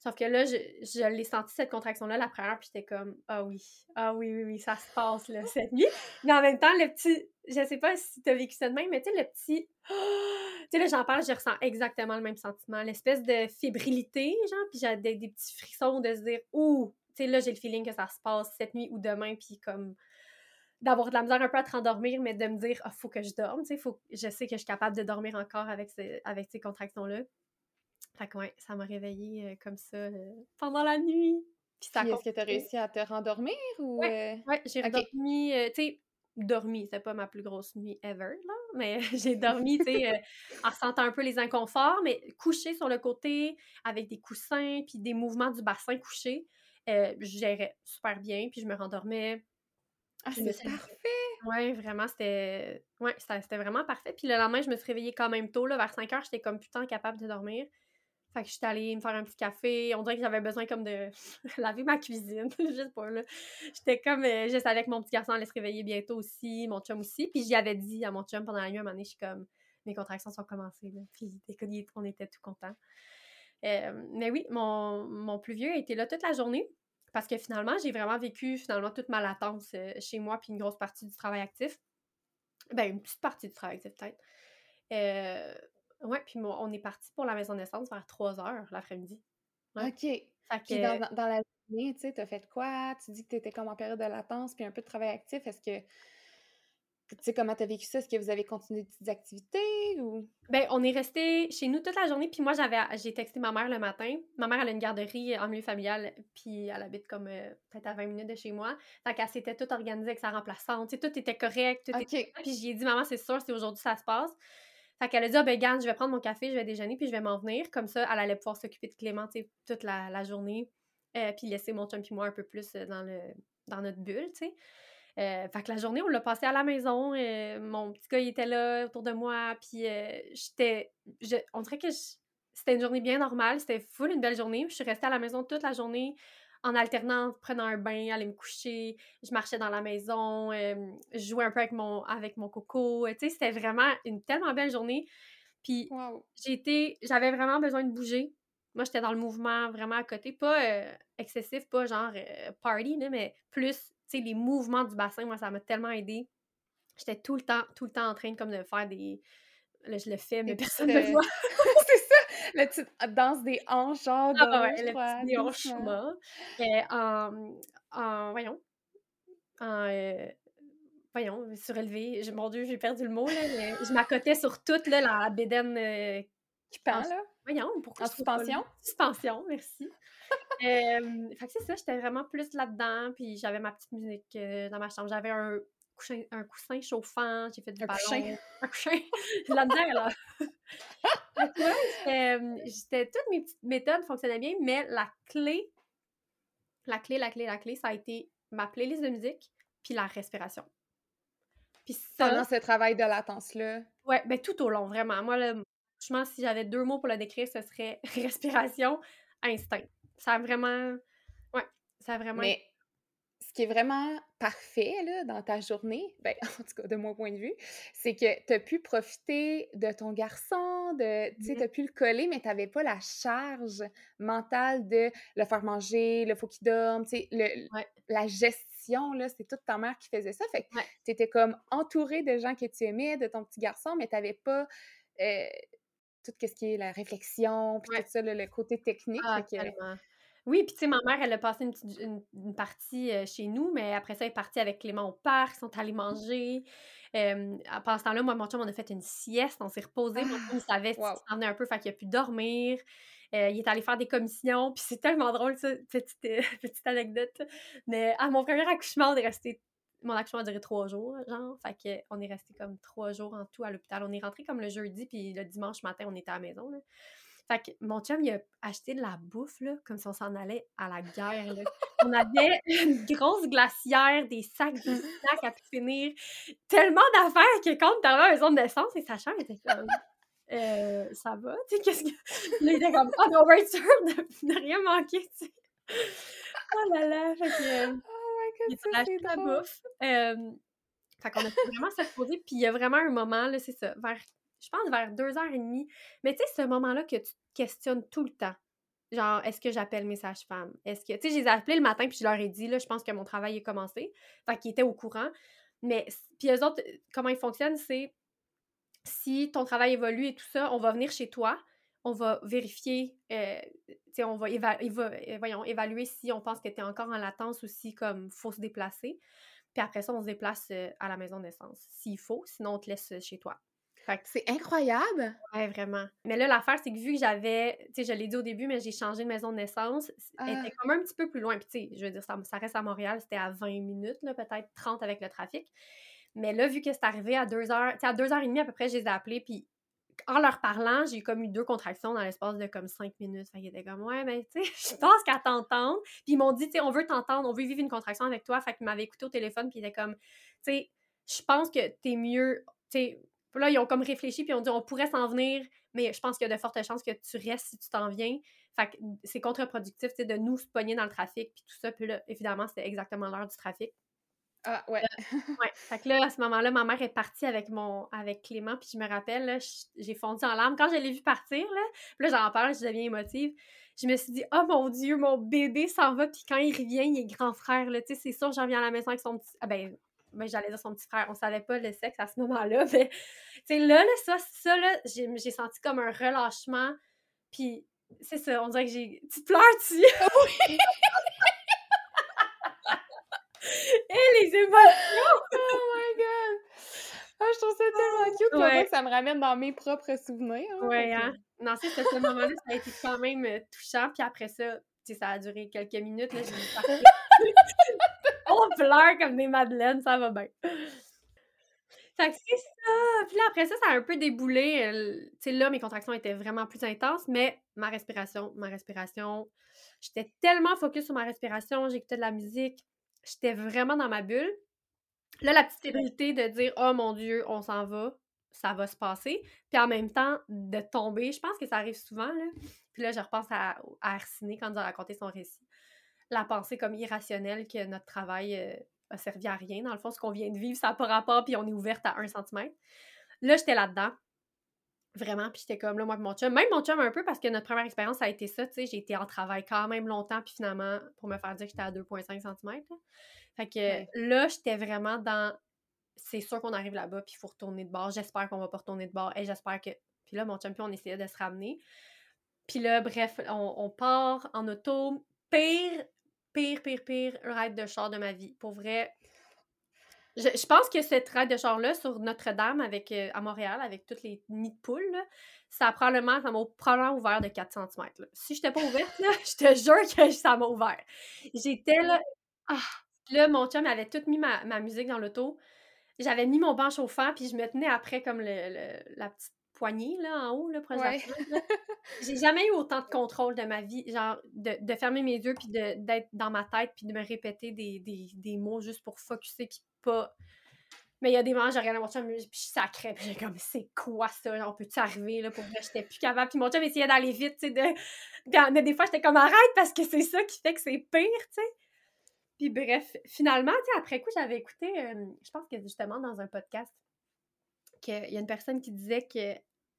Sauf que là, je, je l'ai senti cette contraction-là la première, puis j'étais comme Ah oui, ah oui, oui, oui, ça se passe là, [LAUGHS] cette nuit. Mais en même temps, le petit, je sais pas si t'as vécu ça de même, mais tu sais, le petit [GASPS] tu sais, là, j'en parle, je ressens exactement le même sentiment. L'espèce de fébrilité, genre, puis j'ai des, des, petits frissons de se dire Ouh, tu sais, là, j'ai le feeling que ça se passe cette nuit ou demain, puis comme d'avoir de la misère un peu à te rendormir, mais de me dire, ah, faut que je dorme, tu sais, faut... je sais que je suis capable de dormir encore avec, avec ces contractions-là. Fait que ouais, ça m'a réveillée euh, comme ça euh, pendant la nuit. Puis, est-ce que tu as réussi à te rendormir ou... Ouais, euh? j'ai redormi, tu sais, dormi, c'était pas ma plus grosse nuit ever, là, mais [LAUGHS] j'ai [LAUGHS] dormi, tu sais, en ressentant un peu les inconforts, mais couché sur le côté, avec des coussins, puis des mouvements du bassin couché, je gérais super bien, puis je me rendormais. Ah, c'est parfait! Ouais, vraiment, c'était... Ouais, c'était vraiment parfait. Puis le lendemain, je me suis réveillée quand même tôt, là, vers 5 heures, j'étais comme putain capable de dormir. Fait que j'étais allée me faire un petit café. On dirait que j'avais besoin comme de [LAUGHS] laver ma cuisine. [LAUGHS] Juste pour là. J'étais comme. Euh, je savais que mon petit garçon allait se réveiller bientôt aussi, mon chum aussi. Puis j'y avais dit à mon chum pendant la nuit, à un moment donné, je suis comme. Mes contractions sont commencées. Là. Puis on était tout contents. Euh, mais oui, mon, mon plus vieux était là toute la journée. Parce que finalement, j'ai vraiment vécu finalement toute ma latence euh, chez moi, puis une grosse partie du travail actif. Ben, une petite partie du travail actif, peut-être. Euh, Ouais, puis on est parti pour la maison de naissance vers 3 heures l'après-midi. OK. Puis dans, dans, la journée, tu sais, t'as fait quoi? Tu dis que tu étais comme en période de latence, puis un peu de travail actif. Est-ce que tu sais comment t'as vécu ça? Est-ce que vous avez continué des petites activités ou? Ben, on est resté chez nous toute la journée, puis moi, j'avais j'ai texté ma mère le matin. Ma mère, elle a une garderie en milieu familial, puis elle habite comme euh, peut-être à 20 minutes de chez moi. Fait qu'elle s'était toute organisée avec sa remplaçante. Tu sais, tout était correct. Tout était... Puis j'ai dit, maman, c'est sûr, c'est aujourd'hui ça se passe. Fait qu'elle a dit, ah, ben, je vais prendre mon café, je vais déjeuner, puis je vais m'en venir. Comme ça, elle allait pouvoir s'occuper de Clément, toute la, journée. Euh, puis laisser mon chum puis moi un peu plus euh, dans, le, dans notre bulle, tu sais. Euh, fait que la journée, on l'a passée à la maison. mon petit gars, il était là autour de moi. Puis j'étais. On dirait que c'était une journée bien normale. C'était full une belle journée. Je suis restée à la maison toute la journée en alternant, prenant un bain, aller me coucher, je marchais dans la maison, euh, je jouais un peu avec mon, avec mon coco. Tu sais, c'était vraiment une tellement belle journée. Puis j'avais vraiment besoin de bouger. Moi, j'étais dans le mouvement vraiment à côté, pas euh, excessif, pas genre euh, party, mais plus, sais, les mouvements du bassin, moi, ça m'a tellement aidé. J'étais tout le temps, tout le temps en train comme de faire des... Là, je le fais, mais personne ne me voit. [LAUGHS] la petite danse des hanches, genre. Ah ouais, la petite euh, en, en, voyons, en, euh, voyons, surélevé. Mon Dieu, j'ai perdu le mot, là. je m'accotais sur toute, là, la bédaine euh, qui pend, là? Voyons, pourquoi En suspension? Suspension, merci. Euh, fait que c'est ça, j'étais vraiment plus là-dedans, puis j'avais ma petite musique euh, dans ma chambre. J'avais un un coussin chauffant, j'ai fait du un ballon. Coussin. Un coussin. [LAUGHS] là-dedans, là. [LAUGHS] j'étais, toutes mes petites méthodes fonctionnaient bien, mais la clé, la clé, la clé, la clé, ça a été ma playlist de musique puis la respiration. Puis ça... Pendant ce travail de latence-là? Ouais, ben tout au long, vraiment. Moi, accouchement, si j'avais deux mots pour le décrire, ce serait [LAUGHS] respiration, instinct. Ça a vraiment. Ouais, ça a vraiment. Mais ce qui est vraiment parfait là, dans ta journée, ben, [LAUGHS] en tout cas de mon point de vue, c'est que tu as pu profiter de ton garçon, de, tu sais, Mmh tu as pu le coller, mais tu n'avais pas la charge mentale de le faire manger, le faut qu'il dorme, tu sais, le- Ouais. la gestion, c'est toute ta mère qui faisait ça. Fait que Ouais. tu étais comme entourée de gens que tu aimais, de ton petit garçon, mais tu n'avais pas euh, tout ce qui est la réflexion, puis Ouais. tout ça, le, le côté technique. Ah, que-. Oui, puis tu sais, ma mère, elle a passé une, petite- une- une partie euh, chez nous, mais après ça, elle est partie avec Clément au parc, ils sont allés manger. Euh, à- pendant ce temps-là, moi, mon chum, on a fait une sieste, on s'est reposé. Mon chum, il savait ce Wow. s'en venait un peu, fait qu'il a pu dormir. Euh, il est allé faire des commissions, puis c'est tellement drôle, ça, petite, [LAUGHS] petite anecdote. Mais à mon premier accouchement, on est resté. Mon accouchement a duré trois jours, genre. Fait que on est resté comme trois jours en tout à l'hôpital. On est rentré comme le jeudi, puis le dimanche matin, on était à la maison, là. Fait que mon chum, il a acheté de la bouffe, là, comme si on s'en allait à la guerre, là. On avait [LAUGHS] une grosse glacière, des sacs, des snacks à pu finir. Tellement d'affaires que quand on à la maison de naissance, et sa chambre était comme... Euh, ça va, tu sais, qu'est-ce que... Là, [LAUGHS] il était comme, oh, on va être sûr de, de rien manquer, tu sais. Oh là là, fait que... Il ça, acheté la bouffe. Euh, fait qu'on a pu vraiment se reposer. Puis il y a vraiment un moment, là, c'est ça, vers, je pense vers deux heures et demie. Mais tu sais, ce moment-là que tu te questionnes tout le temps. Genre, est-ce que j'appelle mes sages-femmes? Est-ce que, tu sais, je les ai appelés le matin, puis je leur ai dit, là, je pense que mon travail est commencé. Fait qu'ils étaient au courant. Mais, puis eux autres, comment ils fonctionnent, c'est si ton travail évolue et tout ça, on va venir chez toi, on va vérifier, euh, on va, éva- éva- euh, voyons, évaluer si on pense que tu es encore en latence ou si, comme, faut se déplacer. Puis après ça, on se déplace euh, à la maison de naissance, s'il faut, sinon on te laisse chez toi. C'est incroyable! Ouais, vraiment. Mais là, l'affaire, c'est que vu que j'avais, tu sais, je l'ai dit au début, mais j'ai changé de maison de naissance, elle Ah. était quand même un petit peu plus loin. Puis, tu sais, je veux dire, ça, ça reste à Montréal, c'était à 20 minutes, là, peut-être 30 avec le trafic. Mais là, vu que c'est arrivé à 2 heures, tu sais, à 2 heures et demie à peu près, je les ai appelés, puis en leur parlant, j'ai comme eu deux contractions dans l'espace de comme 5 minutes. Fait qu'ils étaient comme, ouais, mais tu sais, [LAUGHS] je pense qu'à t'entendre. Puis ils m'ont dit, tu sais, on veut t'entendre, on veut vivre une contraction avec toi. Fait qu'ils m'avaient écouté au téléphone, puis ils étaient comme, tu sais, je pense que t'es mieux, tu sais, là, ils ont comme réfléchi, puis ils ont dit on pourrait s'en venir, mais je pense qu'il y a de fortes chances que tu restes si tu t'en viens. Fait que c'est contre-productif, tu sais, de nous se pogner dans le trafic, puis tout ça. Puis là, évidemment, c'était exactement l'heure du trafic. Ah, ouais. Ouais. Fait que là, à ce moment-là, ma mère est partie avec mon avec Clément, puis je me rappelle, j'ai fondu en larmes. Quand je l'ai vu partir, là, puis là, j'en parle, je deviens émotive. Je me suis dit, oh mon Dieu, mon bébé s'en va, puis quand il revient, il est grand frère, là. Tu sais, c'est sûr, j'en viens à la maison avec son petit. Ah ben, ben, j'allais dire son petit frère, on savait pas le sexe à ce moment-là, [LAUGHS] mais tu sais, là, là, ça, ça, là, j'ai j'ai senti comme un relâchement, puis c'est ça, on dirait que j'ai. Tu pleures-tu? [LAUGHS] [LAUGHS] Et les émotions! [LAUGHS] Oh my god! Ah, je trouve ça tellement cute, puis on Ouais. que ça me ramène dans mes propres souvenirs. hein, Ouais, que- hein? Non, c'est ce moment-là, ça a été quand même euh, touchant. Puis après ça, ça a duré quelques minutes. Là. [LAUGHS] On pleure comme des madeleines, ça va bien. Fait que c'est ça! Puis là, après ça, ça a un peu déboulé. Tu sais, là, mes contractions étaient vraiment plus intenses, mais ma respiration, ma respiration, j'étais tellement focus sur ma respiration, j'écoutais de la musique, j'étais vraiment dans ma bulle. Là, la petite fébrilité de dire « Oh mon Dieu, on s'en va », ça va se passer. Puis en même temps, de tomber, je pense que ça arrive souvent, là. Puis là, je repense à, à Arsine quand il a raconté son récit. La pensée comme irrationnelle que notre travail euh, a servi à rien. Dans le fond, ce qu'on vient de vivre, ça n'a pas rapport, puis on est ouverte à un centimètre. Là, j'étais là-dedans. Vraiment, puis j'étais comme là, moi et mon chum. Même mon chum un peu, parce que notre première expérience, ça a été ça, tu sais. J'ai été en travail quand même longtemps, puis finalement, pour me faire dire que j'étais à 2,5 cm. Fait que Ouais. là, j'étais vraiment dans c'est sûr qu'on arrive là-bas, puis il faut retourner de bord. J'espère qu'on va pas retourner de bord. Et j'espère que. Puis là, mon champion, on essayait de se ramener. Puis là, bref, on, on part en auto. Pire, pire, pire, pire ride de char de ma vie. Pour vrai. Je, je pense que cette ride de char-là sur Notre-Dame avec, euh, à Montréal, avec tous les nids de poules, là, ça a probablement, ça m'a probablement ouvert de 4 cm. Là. Si j'étais pas ouverte, là, [LAUGHS] je te jure que ça m'a ouvert. J'étais là. Ah! Là, mon chum avait tout mis ma, ma musique dans l'auto. J'avais mis mon banc chauffant, puis je me tenais après comme le, le- la petite poignée là, en haut, là, Ouais. là. [LAUGHS] J'ai jamais eu autant de contrôle de ma vie, genre de, de fermer mes yeux, puis d'être dans ma tête, puis de me répéter des, des, des mots juste pour focusser, puis pas. Mais il y a des moments, j'ai regardé mon chum, puis je sacrais, puis j'ai comme, c'est quoi ça? On peut-tu arriver, là, pour vrai, j'étais plus capable. Puis mon chum essayait d'aller vite, tu sais, de... mais des fois, j'étais comme, arrête, parce que c'est ça qui fait que c'est pire, tu sais. Puis bref, finalement, tu après coup, j'avais écouté, euh, je pense que justement dans un podcast, qu'il y a une personne qui disait que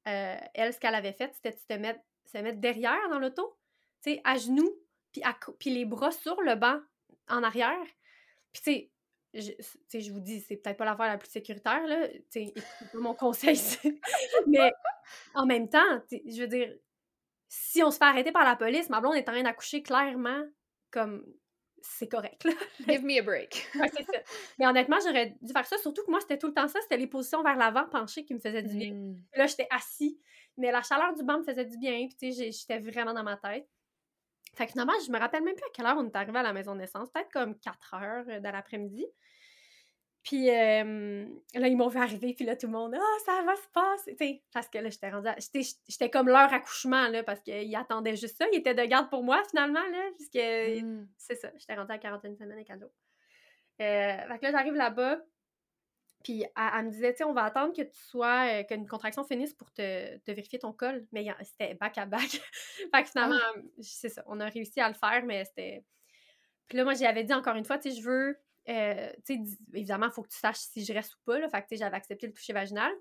euh, elle, ce qu'elle avait fait, c'était de se mettre, se mettre derrière dans l'auto, tu sais, à genoux, puis, puis les bras sur le banc en arrière. Puis tu sais, je, je vous dis, c'est peut-être pas l'affaire la plus sécuritaire, là. C'est pas mon conseil. [LAUGHS] Mais en même temps, je veux dire, si on se fait arrêter par la police, ma blonde est en train d'accoucher clairement comme c'est correct. Là. [LAUGHS] Give me a break. c'est ça. Mais honnêtement, j'aurais dû faire ça, surtout que moi, c'était tout le temps ça, c'était les positions vers l'avant penchées qui me faisaient du bien. Mmh. Là, j'étais assis, mais la chaleur du banc me faisait du bien, puis tu sais, j'étais vraiment dans ma tête. Fait que finalement, je me rappelle même plus à quelle heure on est arrivé à la maison de naissance, peut-être comme 4 heures euh, de l'après-midi. Puis là, ils m'ont vu arriver, puis là, tout le monde, ah, ça va se passer. sais, parce que là, j'étais rendue. J'étais comme leur accouchement, là, parce qu'ils attendaient juste ça. Ils étaient de garde pour moi, finalement, là, puisque mmh. c'est ça, j'étais rendue à 41 semaines et cadeau. Euh, fait que là, j'arrive là-bas, puis elle, me disait, tu sais, on va attendre que tu sois, euh, qu'une contraction finisse pour te, te, vérifier ton col. Mais c'était back à back. [LAUGHS] fait que finalement, ah. c'est ça, on a réussi à le faire, mais c'était. Puis là, moi, j'avais dit encore une fois, tu sais, je veux euh, évidemment, il faut que tu saches si je reste ou pas. Là, fait que j'avais accepté le toucher vaginal.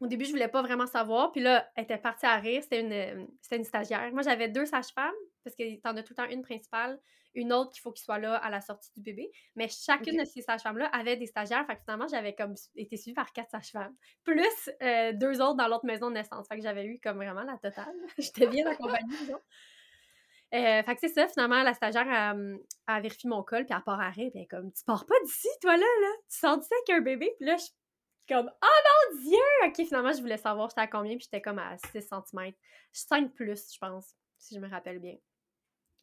Au début, je voulais pas vraiment savoir. Puis là, elle était partie à rire. C'était une, euh, une stagiaire. Moi, j'avais deux sages-femmes, parce que t'en as tout le temps une principale, une autre qu'il faut qu'il soit là à la sortie du bébé. Mais chacune de ces sages-femmes-là avait des stagiaires. Fait que finalement, j'avais comme été suivie par quatre sages-femmes. Plus euh, deux autres dans l'autre maison de naissance. Fait que j'avais eu comme vraiment la totale. [LAUGHS] J'étais bien accompagnée, disons. Euh, fait que c'est ça, finalement, la stagiaire a, a vérifié mon col, puis elle part à rire, puis elle comme, tu pars pas d'ici, toi, là, là? Tu sors d'ici avec un bébé? Puis là, je suis comme, oh mon Dieu! OK, finalement, je voulais savoir j'étais à combien, puis j'étais comme à 6 cm. 5 plus, je pense, si je me rappelle bien.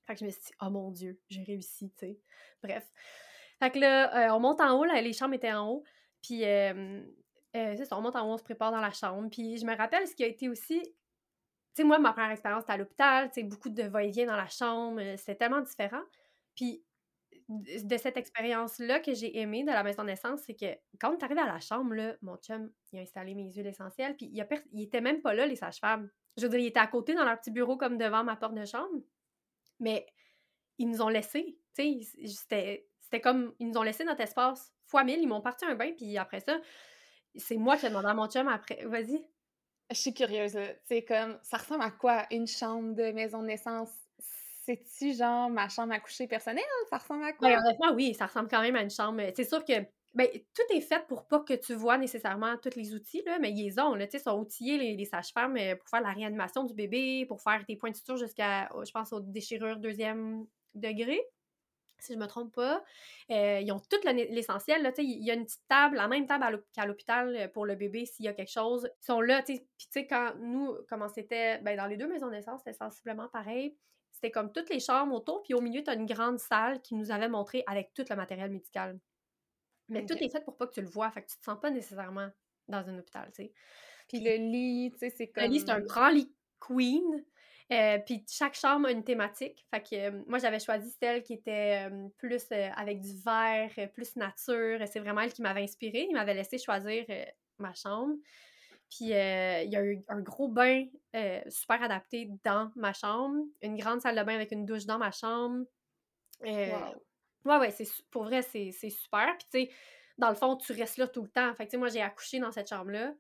Fait que je me suis dit, oh mon Dieu, j'ai réussi, tu sais. Bref. Fait que là, euh, on monte en haut, là, les chambres étaient en haut, puis euh, c'est ça, on monte en haut, on se prépare dans la chambre. Puis je me rappelle ce qui a été aussi sais, moi, ma première expérience, c'était à l'hôpital, tu sais, beaucoup de va-et-vient dans la chambre, euh, c'était tellement différent. Puis, de cette expérience-là que j'ai aimée de la maison de naissance, c'est que quand tu arrives à la chambre, là, mon chum, il a installé mes huiles essentielles, puis il, a il était même pas là, les sages-femmes. Je veux dire, il était à côté dans leur petit bureau, comme devant ma porte de chambre, mais ils nous ont laissé, tu sais, c'était comme, ils nous ont laissé notre espace fois mille, ils m'ont parti un bain, puis après ça, c'est moi qui ai demandé à mon chum après, vas-y. Je suis curieuse, C'est comme, ça ressemble à quoi une chambre de maison de naissance? C'est-tu genre ma chambre à coucher personnelle? Ça ressemble à quoi? Ben, honnêtement, oui, ça ressemble quand même à une chambre. C'est sûr que ben, tout est fait pour pas que tu vois nécessairement tous les outils, là, mais ils ont, là, sont outillés, les, sages-femmes, euh, pour faire la réanimation du bébé, pour faire des points de jusqu'à, je pense, aux déchirures deuxième degré si je me trompe pas. Euh, ils ont tout l'essentiel. Il y a une petite table, la même table qu'à l'hôpital euh, pour le bébé s'il y a quelque chose. Ils sont là. Puis tu sais, quand nous, comment c'était, ben, dans les deux maisons de naissance, c'était sensiblement pareil. C'était comme toutes les chambres autour, puis au milieu, tu as une grande salle qui nous avait montré avec tout le matériel médical. Mais tout est fait pour pas que tu le vois, fait que tu te sens pas nécessairement dans un hôpital, tu sais. Puis le lit, tu sais, c'est comme... Le lit, c'est un grand lit queen. Euh, puis chaque chambre a une thématique. Fait que euh, moi, j'avais choisi celle qui était euh, plus avec du vert, plus nature. C'est vraiment elle qui m'avait inspirée. Il m'avait laissé choisir ma chambre. Puis il y a eu un gros bain super adapté dans ma chambre. Une grande salle de bain avec une douche dans ma chambre. Wow. Ouais, ouais, pour vrai, c'est super. Puis tu sais, dans le fond, tu restes là tout le temps. Fait que tu sais, moi, j'ai accouché dans cette chambre-là.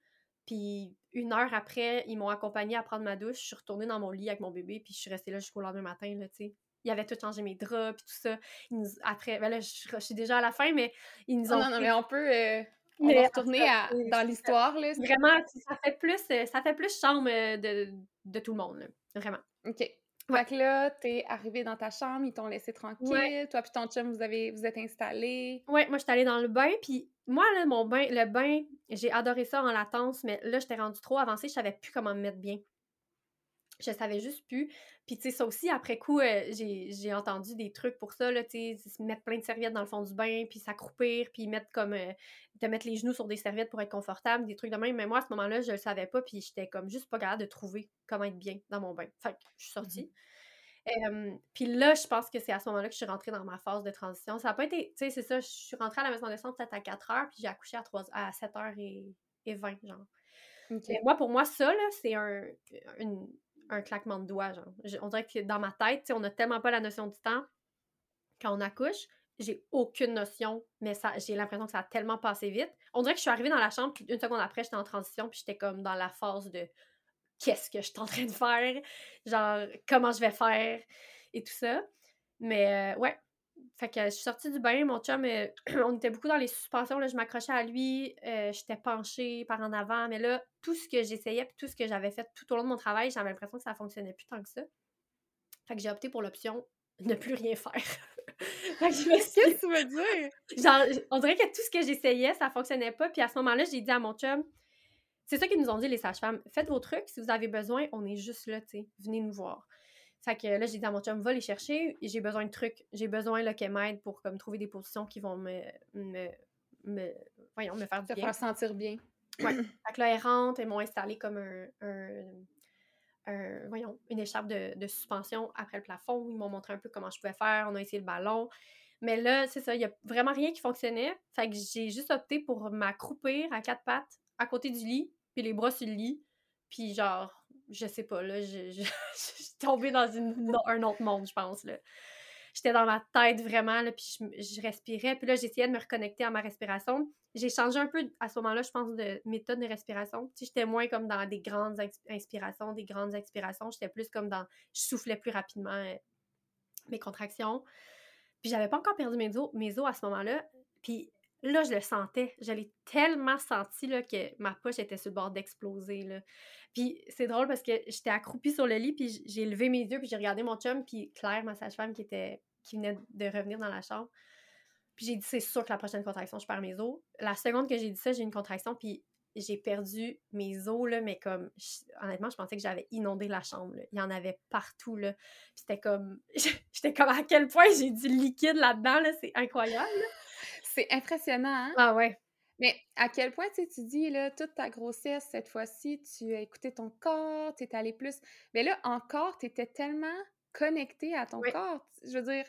Puis une heure après, ils m'ont accompagnée à prendre ma douche. Je suis retournée dans mon lit avec mon bébé, puis je suis restée là jusqu'au lendemain matin, là, tu sais. Ils avaient tout changé mes draps, puis tout ça. après, ben là, je, suis déjà à la fin, mais ils nous ont... Non, non, mais on peut... Euh, retourner dans l'histoire, là. Vraiment, ça fait plus, euh, ça fait plus chambre euh, de, de tout le monde, là. Vraiment. OK. Fait que là, t'es arrivé dans ta chambre, ils t'ont laissé tranquille. Toi puis ton chum, vous avez vous êtes installés. Ouais, moi, j'étais allée dans le bain, puis moi, là, mon bain, le bain, j'ai adoré ça en latence, mais là, j'étais rendue trop avancée, je savais plus comment me mettre bien. Je savais juste plus. Puis, tu sais, ça aussi, après coup, euh, j'ai entendu des trucs pour ça, là, tu sais, mettre plein de serviettes dans le fond du bain, puis s'accroupir, puis mettre comme, euh, te mettre les genoux sur des serviettes pour être confortable, des trucs de même. Mais moi, à ce moment-là, je le savais pas, puis j'étais comme juste pas capable de trouver comment être bien dans mon bain. Fait que je suis sortie. puis là, je pense que c'est à ce moment-là que je suis rentrée dans ma phase de transition. Ça n'a pas été, tu sais, c'est ça, je suis rentrée à la maison de naissance peut-être à 4 heures, puis j'ai accouché à, 3, à 7 h et, 20, genre. moi, pour moi, ça, là, c'est un, un claquement de doigts, genre. on dirait que dans ma tête, on n'a tellement pas la notion du temps quand on accouche. J'ai aucune notion, mais ça, j'ai l'impression que ça a tellement passé vite. On dirait que je suis arrivée dans la chambre, puis une seconde après, j'étais en transition, puis j'étais comme dans la phase de qu'est-ce que je suis en train de faire, genre comment je vais faire? Et tout ça. Mais euh, ouais, fait que je suis sortie du bain, mon chum, euh, [CLEARS THROAT] on était beaucoup dans les suspensions, là, je m'accrochais à lui, euh, j'étais penchée par en avant, mais là, tout ce que j'essayais, puis tout ce que j'avais fait tout au long de mon travail, j'avais l'impression que ça fonctionnait plus tant que ça. Fait que j'ai opté pour l'option ne plus rien faire. [LAUGHS] Qu'est-ce que tu veux dire? Genre, on dirait que tout ce que j'essayais, ça fonctionnait pas, puis à ce moment-là, j'ai dit à mon chum, c'est ça qu'ils nous ont dit, les sages-femmes, faites vos trucs, si vous avez besoin, on est juste là, tu sais, venez nous voir. Fait que là, j'ai dit à mon chum, va les chercher, j'ai besoin de trucs, j'ai besoin qu'elle m'aide pour comme, trouver des positions qui vont me, me, me voyons, me faire du bien. faire sentir bien. Ouais. [CLEARS THROAT] fait que là, elles rentrent, elles m'ont installé comme un, un, voyons, une écharpe de, de, suspension après le plafond. Ils m'ont montré un peu comment je pouvais faire, on a essayé le ballon. Mais là, c'est ça, il n'y a vraiment rien qui fonctionnait. Fait que j'ai juste opté pour m'accroupir à quatre pattes à côté du lit, puis les bras sur le lit, puis genre je sais pas, là, je, je, [LAUGHS] suis tombée dans, un autre monde, je pense, là. J'étais dans ma tête vraiment, là, puis je, respirais, puis là, j'essayais de me reconnecter à ma respiration. J'ai changé un peu, à ce moment-là, je pense, de méthode de respiration. Tu j'étais moins comme dans des grandes inspirations, des grandes expirations. J'étais plus comme dans... Je soufflais plus rapidement euh, mes contractions. Puis j'avais pas encore perdu mes os, mes os à ce moment-là. Puis là, je le sentais. Je l'ai tellement senti là, que ma poche était sur le bord d'exploser. Puis c'est drôle parce que j'étais accroupie sur le lit, puis j'ai levé mes yeux, puis j'ai regardé mon chum, puis Claire, ma sage-femme, qui, était, qui venait de revenir dans la chambre. Puis j'ai dit, c'est sûr que la prochaine contraction, je perds mes os. La seconde que j'ai dit ça, j'ai une contraction, puis j'ai perdu mes os, là, mais comme, honnêtement, je pensais que j'avais inondé la chambre. Il y en avait partout, là. Puis c'était comme, [LAUGHS] j'étais comme à quel point j'ai du liquide là-dedans, là, c'est incroyable. C'est impressionnant, hein? Ah ouais. Mais à quel point tu dis, là, toute ta grossesse, cette fois-ci, tu as écouté ton corps, tu es allé plus. Mais là, encore, tu étais tellement connecté à ton corps. Je veux dire,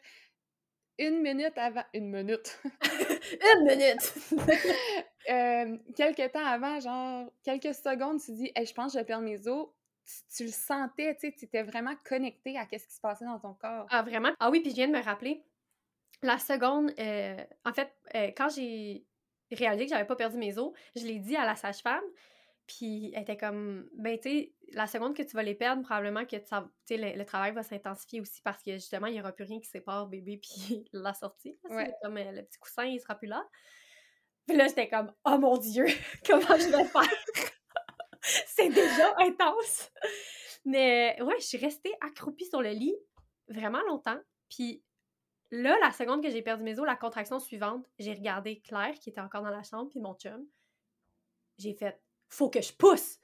une minute avant. Une minute. [LAUGHS] une minute! [LAUGHS] euh, quelques temps avant, genre, quelques secondes, tu dis, hey, je pense que je vais perdre mes os. Tu, le sentais, tu sais, tu étais vraiment connecté à ce qui se passait dans ton corps. Ah, vraiment? Ah oui, puis je viens de me rappeler, la seconde, euh, en fait, euh, quand j'ai réalisé que j'avais pas perdu mes os, je l'ai dit à la sage-femme. Puis elle était comme, ben, tu sais, la seconde que tu vas les perdre, probablement que ça, le, le travail va s'intensifier aussi parce que justement, il n'y aura plus rien qui sépare bébé [LAUGHS] puis la sortie. Ouais. Comme euh, le petit coussin, il sera plus là. Puis là, j'étais comme, oh mon Dieu, [LAUGHS] comment je vais faire? [LAUGHS] C'est déjà intense. Mais ouais, je suis restée accroupie sur le lit vraiment longtemps. Puis Là, la seconde que j'ai perdu mes os, la contraction suivante, j'ai regardé Claire qui était encore dans la chambre, puis mon chum. J'ai fait Faut que je pousse!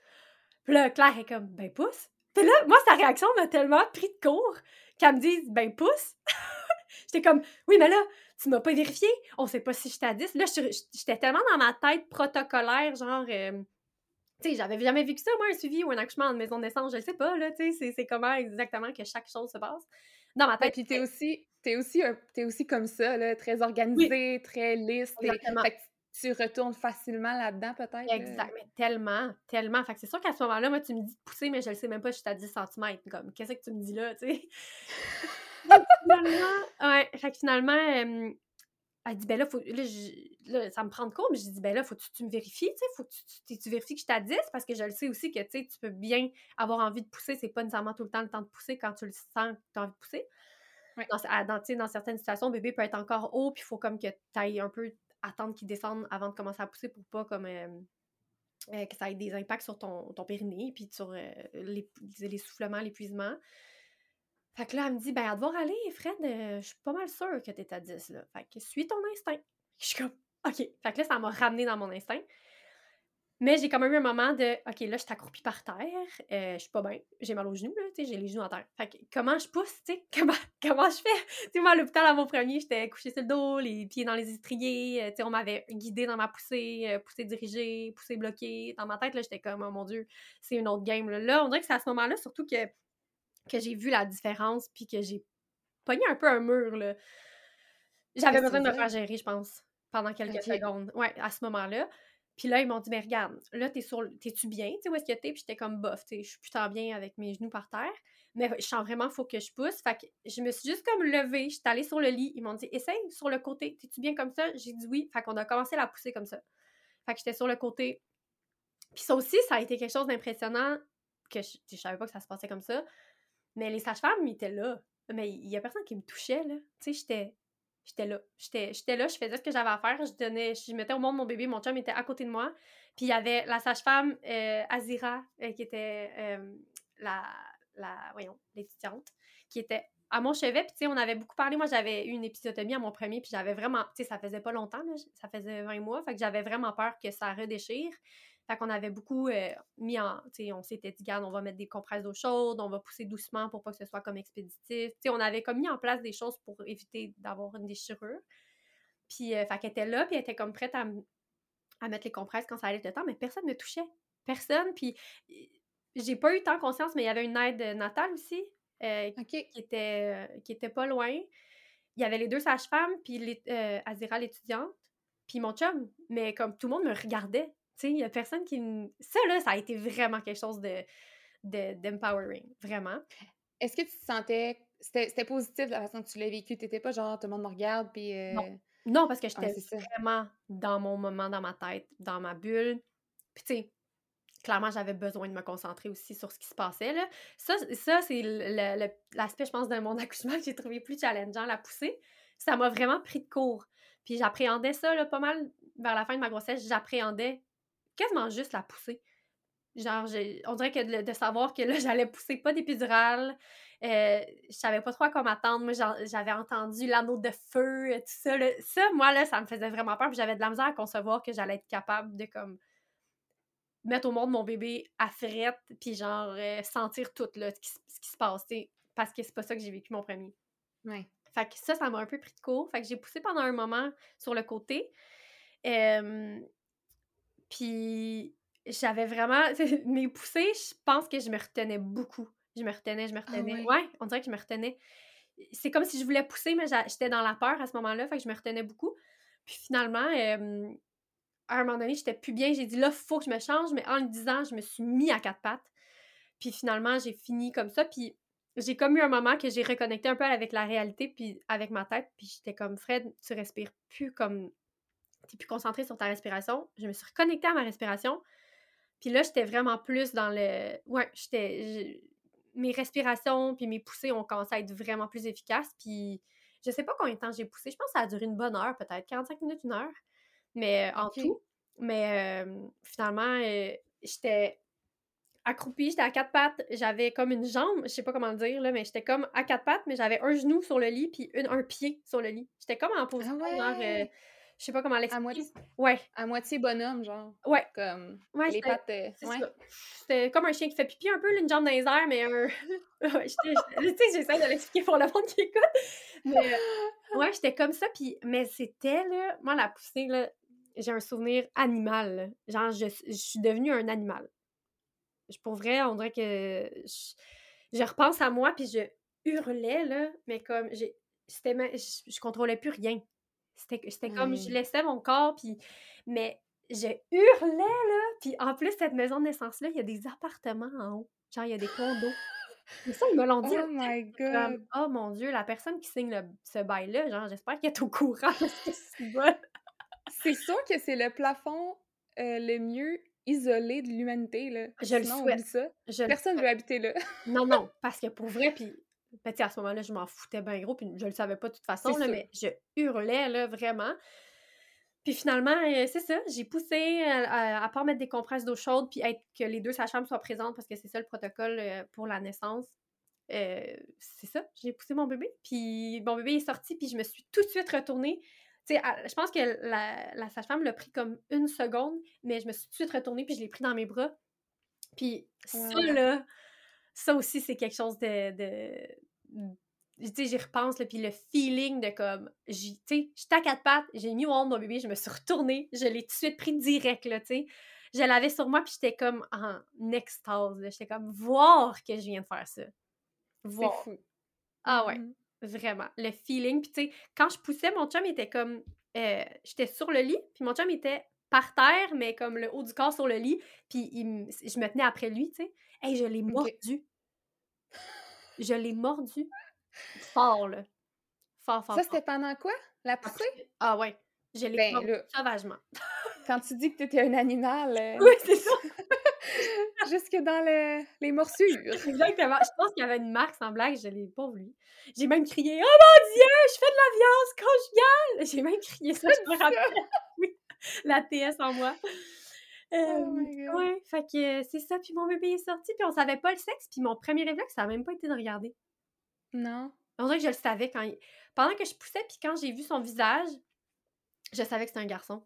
Puis là, Claire est comme Ben pousse! Puis là, moi, sa réaction m'a tellement pris de court qu'elle me dise Ben pousse! [LAUGHS] J'étais comme Oui, mais là, tu m'as pas vérifié, on sait pas si je à 10. Là, j'étais tellement dans ma tête protocolaire, genre. Euh, tu sais, j'avais jamais vu que ça, moi, un suivi ou un accouchement en maison de naissance, je sais pas, là, tu sais, c'est comment exactement que chaque chose se passe dans ma tête. Puis t'es aussi, es aussi, es aussi comme ça, là, très organisé, très lisse. Exactement. Fait que tu retournes facilement là-dedans, peut-être. Exact, mais tellement, tellement. Fait que c'est sûr qu'à ce moment-là, moi, tu me dis de pousser, mais je ne sais même pas si je suis à 10 cm. Comme, qu'est-ce que tu me dis là, tu sais? [LAUGHS] finalement, ouais, fait que finalement, elle dit, ben là, faut, là, ça me prend de court, mais je dis, ben là, faut que tu, me vérifies, tu sais, faut que tu, tu, vérifies que je t'ai parce que je le sais aussi que, tu sais, tu peux bien avoir envie de pousser, c'est pas nécessairement tout le temps le temps de pousser quand tu le sens que tu as envie de pousser. Dans, dans, certaines situations, bébé peut être encore haut, puis il faut comme que tu ailles un peu attendre qu'il descende avant de commencer à pousser pour pas comme euh, euh, que ça ait des impacts sur ton, ton périnée, puis sur euh, l'essoufflement, l'épuisement. Fait que là, elle me dit, ben, à devoir aller, Fred, euh, je suis pas mal sûre que t'es à 10, là. Fait que suis ton instinct. Je suis comme, OK. Fait que là, ça m'a ramené dans mon instinct. Mais j'ai quand même eu un moment de, OK, là, je suis accroupie par terre, euh, je suis pas bien, j'ai mal aux genoux, là, tu sais, j'ai les genoux en terre. Fait que comment je pousse, tu sais, [LAUGHS] comment, comment je fais? Tu sais, moi, à l'hôpital, à mon premier, j'étais couchée sur le dos, les pieds dans les étriers, euh, tu sais, on m'avait guidée dans ma poussée, poussée dirigée, poussée bloquée. Dans ma tête, là, j'étais comme, oh mon Dieu, c'est une autre game, là. Là, on dirait que c'est à ce moment-là, surtout que que j'ai vu la différence, puis que j'ai pogné un peu un mur, là. J'avais besoin de me faire gérer, je pense, pendant quelques secondes. Ouais, à ce moment-là. Puis là, ils m'ont dit, mais regarde, là, t'es sur, t'es-tu bien? Tu sais, où est-ce que t'es? Puis j'étais comme bof, tu sais, je suis putain bien avec mes genoux par terre. Mais je sens vraiment, faut que je pousse. Fait que je me suis juste comme levée, j'étais allée sur le lit. Ils m'ont dit, essaye sur le côté, t'es-tu bien comme ça? J'ai dit oui. Fait qu'on a commencé à la pousser comme ça. Fait que j'étais sur le côté. Puis ça aussi, ça a été quelque chose d'impressionnant que je, savais pas que ça se passait comme ça. Mais les sages-femmes, ils étaient là. Mais il y a personne qui me touchait, là. Tu sais, j'étais J'étais là. J'étais là, je faisais ce que j'avais à faire. Je donnais, je mettais au monde mon bébé, mon chum était à côté de moi. Puis il y avait la sage-femme euh, Azira, euh, qui était euh, la, la, voyons, l'étudiante, qui était à mon chevet. Puis tu sais, on avait beaucoup parlé. Moi, j'avais eu une épisiotomie à mon premier, puis j'avais vraiment, tu sais, ça faisait pas longtemps, ça faisait 20 mois. Fait que j'avais vraiment peur que ça redéchire. Fait qu'on avait beaucoup euh, mis en. Tu sais, on s'était dit, garde, on va mettre des compresses d'eau chaude, on va pousser doucement pour pas que ce soit comme expéditif. Tu sais, on avait comme mis en place des choses pour éviter d'avoir une déchirure. Puis, euh, fait qu'elle était là, puis elle était comme prête à, à mettre les compresses quand ça allait le temps, mais personne ne touchait. Personne. Puis, j'ai pas eu tant conscience, mais il y avait une aide natale aussi, euh, qui, était, qui était pas loin. Il y avait les deux sages-femmes, puis Azira, l'étudiante, puis mon chum. Mais comme tout le monde me regardait, tu sais, il y a personne qui. Ça, là, ça a été vraiment quelque chose de d'empowering, vraiment. Est-ce que tu te sentais. C'était positif la façon que tu l'as vécu? T'étais pas genre tout le monde me regarde, puis. Non. Euh, non, parce que j'étais vraiment dans mon moment, dans ma tête, dans ma bulle. Puis, tu sais, clairement, j'avais besoin de me concentrer aussi sur ce qui se passait. Là. Ça, ça c'est l'aspect, je pense, de mon [LAUGHS] accouchement que j'ai trouvé plus challengeant, la poussée. Ça m'a vraiment pris de court. Puis j'appréhendais ça là, pas mal vers la fin de ma grossesse. J'appréhendais quasiment juste la pousser. Genre, on dirait que de, savoir que là, [LAUGHS] j'allais pousser pas d'épidurale, euh, je savais pas trop à quoi m'attendre. Moi, j'avais entendu l'anneau de feu, tout ça. Ça, moi, là, ça me faisait vraiment peur. Puis j'avais de la misère à concevoir que j'allais être capable de, comme, mettre au monde mon bébé à frette, puis genre, euh, sentir tout, là, ce qui, se passe, parce que c'est pas ça que j'ai vécu mon premier. Ouais. Fait que ça, ça m'a un peu pris de court. Fait que j'ai poussé pendant un moment sur le côté. Euh, puis j'avais vraiment. [LAUGHS] Mes poussées, je pense que je me retenais beaucoup. Je me retenais, je me ah retenais. ouais. on dirait que je me retenais. C'est comme si je voulais pousser, mais j'étais dans la peur à ce moment-là, fait que je me retenais beaucoup. Puis finalement, à un moment donné, j'étais plus bien. J'ai dit là, faut que je me change, mais en le disant, je me suis mis à quatre pattes. Puis finalement, j'ai fini comme ça. Puis j'ai comme eu un moment que j'ai reconnecté un peu avec la réalité, puis avec ma tête. Puis j'étais comme, Fred, tu respires plus comme t'es plus concentré sur ta respiration. Je me suis reconnectée à ma respiration. Puis là, j'étais vraiment plus dans le. Ouais, j'étais. Mes respirations puis mes poussées ont commencé à être vraiment plus efficaces. Puis je sais pas combien de temps j'ai poussé. Je pense que ça a duré une bonne heure, peut-être 45 minutes, une heure. Mais euh, en tout. Mais euh, finalement, euh, j'étais accroupie, j'étais à quatre pattes, j'avais comme une jambe, je sais pas comment le dire, là, mais j'étais comme à quatre pattes, mais j'avais un genou sur le lit puis un pied sur le lit. J'étais comme en position, ah je sais pas comment l'expliquer. À moitié, ouais. À moitié bonhomme, genre. Ouais. Comme les pattes. Euh, ouais. C'était comme un chien qui fait pipi un peu, une jambe dans les airs, mais un. [LAUGHS] ouais, tu sais, j'essaie de l'expliquer pour le monde qui écoute. Mais euh, [LAUGHS] ouais, j'étais comme ça, puis. Mais c'était, là. Moi, la poussée, là, j'ai un souvenir animal. Genre, je, je, suis devenue un animal. Je, pour vrai, on dirait que. Je, je repense à moi, puis je hurlais, là, mais comme. j'ai c'était je, je contrôlais plus rien c'était comme, je laissais mon corps, puis... Mais je hurlais, là! Puis en plus, cette maison de naissance-là, il y a des appartements en haut. Genre, il y a des condos. Mais [LAUGHS] ça, ils me l'ont dit. Oh my God! oh mon Dieu, la personne qui signe le, ce bail-là, genre, j'espère qu'elle est au courant c'est sûr que c'est le plafond euh, le mieux isolé de l'humanité, là. Je le souhaite. Ça. Personne ne veut habiter là. non, non, parce que pour vrai, puis ben, à ce moment-là, je m'en foutais bien gros, puis je le savais pas de toute façon, là, mais je hurlais, là, vraiment. Puis finalement, euh, c'est ça, j'ai poussé, euh, à, part mettre des compresses d'eau chaude, puis être que les deux sages-femmes soient présentes, parce que c'est ça le protocole euh, pour la naissance. c'est ça, j'ai poussé mon bébé, puis mon bébé est sorti, puis je me suis tout de suite retournée. Tu sais, je pense que la, la sage-femme l'a pris comme une seconde, mais je me suis tout de suite retournée, puis je l'ai pris dans mes bras. Puis ça, là, ça aussi, c'est quelque chose de. J'y repense, puis le feeling de comme, tu sais, j'étais à quatre pattes, j'ai mis au de mon bébé, je me suis retournée, je l'ai tout de suite pris direct, là, tu sais. Je l'avais sur moi, puis j'étais comme en extase, j'étais comme, voir que je viens de faire ça. C'est fou. Ah ouais, Mhm. vraiment. Le feeling. Puis, tu sais, quand je poussais, mon chum était comme. euh, J'étais sur le lit, puis mon chum était par terre, mais comme le haut du corps sur le lit. Puis, il je me tenais après lui, tu sais. Hey, je l'ai Ok. mordu. Je l'ai mordu. Fort, là. Fort, fort, Ça, c'était pendant quoi? La poussée? Ah ouais. Je l'ai Ben, mordu sauvagement. Quand tu dis que t'étais un animal, [LAUGHS] euh, Oui, c'est ça. [LAUGHS] jusque dans le- les morsures. [LAUGHS] Exactement. Je pense qu'il y avait une marque sans blague, je l'ai pas voulu. J'ai même crié Oh mon Dieu, je fais de la violence conjugale! J'ai même crié ça, je me rappelle. Oui, la TS en moi. Euh, Oh my God. ouais, fait que c'est ça. Puis mon bébé est sorti, puis on savait pas le sexe. Puis mon premier réflexe, ça a même pas été de regarder. Non. On dirait que je le savais quand il... Pendant que je poussais, puis quand j'ai vu son visage, je savais que c'était un garçon.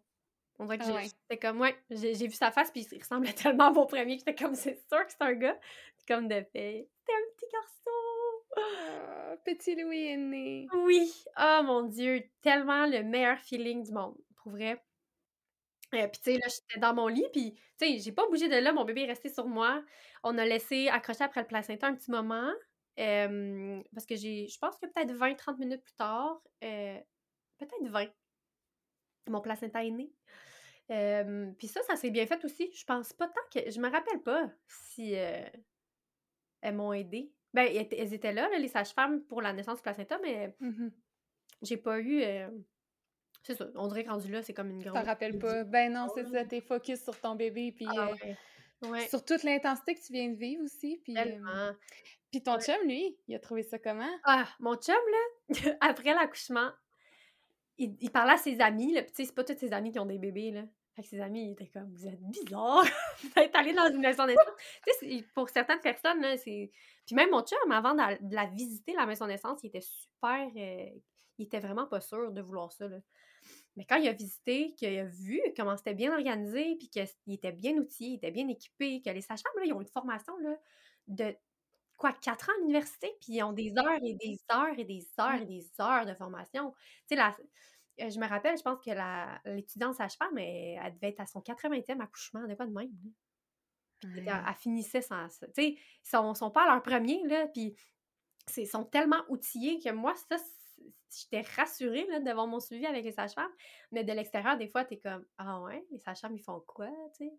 On dirait que Ah ouais. c'était comme, ouais, j'ai vu sa face, puis il ressemblait [LAUGHS] tellement à mon premier que j'étais comme, c'est sûr que c'est un gars. Puis comme de fait, c'était un petit garçon. Ah, petit Louis est né. Oui, oh mon Dieu, tellement le meilleur feeling du monde, pour vrai. Euh, puis tu sais, là, j'étais dans mon lit, puis tu sais, j'ai pas bougé de là, mon bébé est resté sur moi. On a laissé accrocher après le placenta un petit moment, euh, parce que j'ai, je pense que peut-être 20-30 minutes plus tard, euh, peut-être 20, mon placenta est né. Euh, puis ça, ça s'est bien fait aussi. Je pense pas tant que... Je me rappelle pas si euh, elles m'ont aidé. Ben, elles étaient- là, là, les sages-femmes, pour la naissance du placenta, mais Mhm. j'ai pas eu. C'est ça, on dirait que rendu là, c'est comme une grande. t'en rappelles pas? Ben non, c'est ça, t'es focus sur ton bébé, puis Ah euh, ouais. Ouais, sur toute l'intensité que tu viens de vivre aussi. Puis, euh, puis ton Ouais. chum, lui, il a trouvé ça comment? Ah, mon chum, là, [LAUGHS] après l'accouchement, il, il parlait à ses amis, là, puis tu sais, c'est pas tous ses amis qui ont des bébés, là. Fait que ses amis, ils étaient comme, vous êtes bizarres [LAUGHS] d'être allé dans une maison de naissance. tu sais, pour certaines personnes, là, c'est... Puis même mon chum, avant de la, de la visiter, la maison de naissance, il était super... euh, il était vraiment pas sûr de vouloir ça, là. Mais quand il a visité, qu'il a vu comment c'était bien organisé, puis qu'il était bien outillé, il était bien équipé, que les sages-femmes, là, ils ont une formation, là, de quoi, quatre ans à l'université, puis ils ont des heures et des heures et des heures et des heures de formation. Tu sais, la- euh, je me rappelle, je pense que l'étudiante sage-femme, elle, elle devait être à son 80e accouchement, de quoi de même. Puis elle, elle finissait sans ça. Tu sais, ils sont, sont pas à leur premier, là, puis ils sont tellement outillés que moi, ça, c'est- j'étais rassurée là, devant mon suivi avec les sages-femmes, mais de l'extérieur, des fois, t'es comme « Ah ouais, les sages-femmes, ils font quoi? » Tu sais,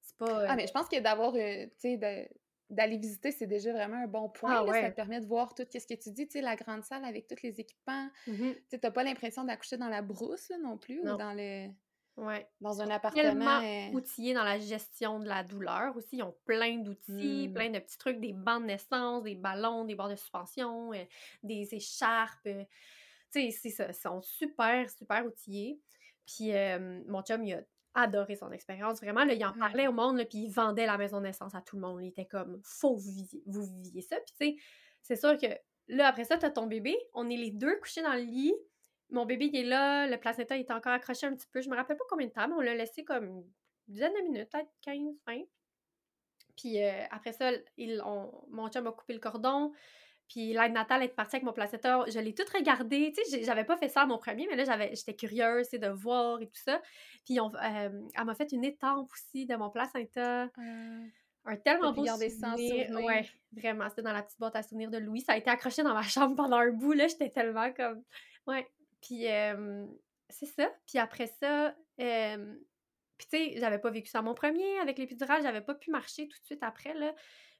c'est pas... euh, Ah, mais je pense que d'avoir, euh, tu sais, de- d'aller visiter, c'est déjà vraiment un bon point. Ah là. ouais. Ça te permet de voir tout ce que tu dis, tu sais, la grande salle avec tous les équipements. mhm, Tu pas l'impression d'accoucher dans la brousse là, non plus, Non. ou dans, le, ouais. dans un tellement appartement. euh, outillés dans la gestion de la douleur aussi. Ils ont plein d'outils, Mm. plein de petits trucs, des bancs de naissance, des ballons, des barres de suspension, euh, des écharpes. euh, tu sais, c'est ça. Ils sont super, super outillés. Puis euh, mon chum, il a adoré son expérience. Vraiment, là, il en Mm. parlait au monde, là, puis il vendait la maison de naissance à tout le monde. Il était comme, faut vous viviez, vous viviez ça. Puis tu sais, c'est sûr que là, après ça, t'as ton bébé. On est les deux couchés dans le lit. Mon bébé, il est là. Le placenta, il est encore accroché un petit peu. Je me rappelle pas combien de temps, mais on l'a laissé comme une dizaine de minutes, peut-être 15, 20. Puis euh, après ça, il, on- mon chum a coupé le cordon. Puis l'aide natale est partie avec mon placenta. Je l'ai tout regardé. Tu sais, j'avais pas fait ça à mon premier, mais là, j'avais, j'étais curieuse, de voir et tout ça. Puis on, euh, elle m'a fait une étampe aussi de mon placenta. euh, Un tellement beau souvenir. souvenir. Ouais, vraiment. C'était dans la petite boîte à souvenirs de Louis. Ça a été accroché dans ma [LAUGHS] chambre pendant un bout, là. J'étais tellement comme... Ouais. Puis, c'est ça. Puis après ça... tu sais, j'avais pas vécu ça mon premier. Avec l'épidural, j'avais pas pu marcher tout de suite après, là.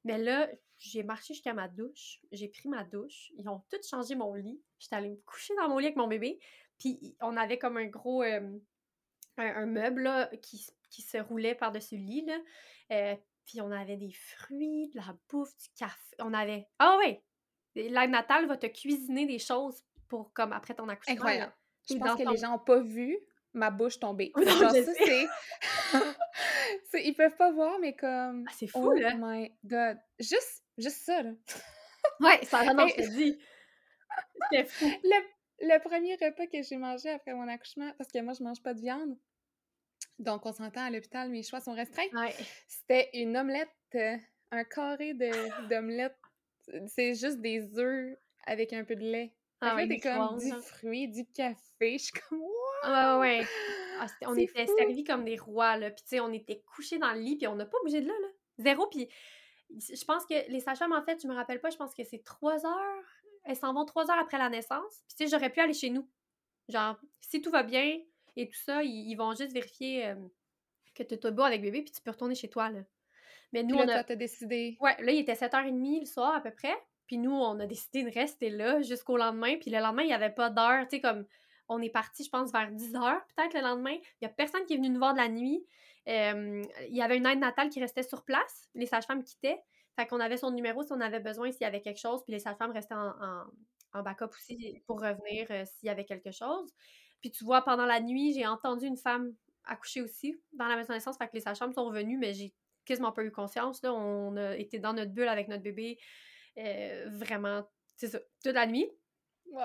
Mais là, j'ai marché jusqu'à ma douche. J'ai pris ma douche. Ils ont tous changé mon lit. J'étais allée me coucher dans mon lit avec mon bébé. Puis, on avait comme un gros... un, meuble, qui, qui se roulait par-dessus le lit, là. Euh, puis on avait des fruits, de la bouffe, du café. On avait. Ah oui! L'aide natale va te cuisiner des choses pour comme après ton accouchement. Incroyable. Je pense que ton- les gens n'ont pas vu ma bouche tomber. [LAUGHS] Non, Genre, ça, [LAUGHS] c'est... Ils peuvent pas voir, mais comme... Ah, c'est fou, oh là! my God. Juste, juste ça, là. [LAUGHS] Ouais, ça Hey. je te dis. C'était fou. Le, le premier repas que j'ai mangé après mon accouchement, parce que moi, je mange pas de viande, donc on s'entend à l'hôpital, mes choix sont restreints, Ouais. c'était une omelette, euh, un carré de- d'omelette. C'est juste des œufs avec un peu de lait. Ah, ouais, t'es comme du fruit, du café. Je suis comme, wow! Ah, ouais. Ah, on était fou. servis comme des rois, là. Puis, tu sais, on était couchés dans le lit, puis on n'a pas bougé de là, là. Zéro. Puis, je pense que les sages-femmes, en fait, je me rappelle pas, je pense que c'est trois heures. Elles s'en vont trois heures après la naissance. Puis, tu sais, j'aurais pu aller chez nous. Genre, si tout va bien et tout ça, ils, vont juste vérifier euh, que tu es beau avec bébé, puis tu peux retourner chez toi, là. Mais nous, on a... décidé. Ouais, là, il était 7h30 le soir, à peu près. Puis nous, on a décidé de rester là jusqu'au lendemain. Puis le lendemain, il n'y avait pas d'heure. Tu sais, comme on est parti, je pense, vers 10 h peut-être le lendemain. Il n'y a personne qui est venu nous voir de la nuit. il y avait une aide natale qui restait sur place. Les sages-femmes quittaient. Fait qu'on avait son numéro si on avait besoin, s'il y avait quelque chose. Puis les sages-femmes restaient en, en, backup aussi pour revenir euh, s'il y avait quelque chose. Puis tu vois, pendant la nuit, j'ai entendu une femme accoucher aussi dans la maison de naissance. Fait que les sages-femmes sont revenues, mais j'ai quasiment pas eu conscience. Là. On a été dans notre bulle avec notre bébé. Euh, vraiment, c'est ça, toute la nuit.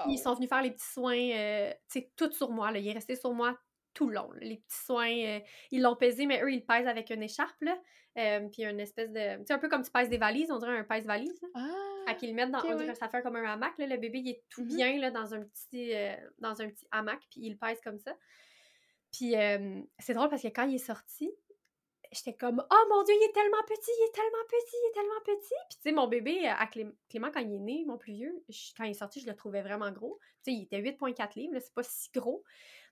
Ils sont venus faire les petits soins, euh, tu sais, tout sur moi. Là. Il est resté sur moi tout le long. Les petits soins, euh, ils l'ont pesé, mais eux, ils pèsent avec une écharpe, là. puis une espèce de... Tu sais, un peu comme tu pèses des valises, on dirait un pèse-valise, Ah! qu'ils le mettent dans... ça fait comme un hamac, là. Le bébé, il est tout mm-hmm. bien, là, dans un petit, dans un petit hamac, puis il pèse comme ça. Puis c'est drôle parce que quand il est sorti, j'étais comme Oh mon Dieu, il est tellement petit, il est tellement petit, il est tellement petit. Puis tu sais, mon bébé, à Clément, quand il est né, mon plus vieux, quand il est sorti, je le trouvais vraiment gros. Tu sais, il était 8,4 livres, c'est pas si gros.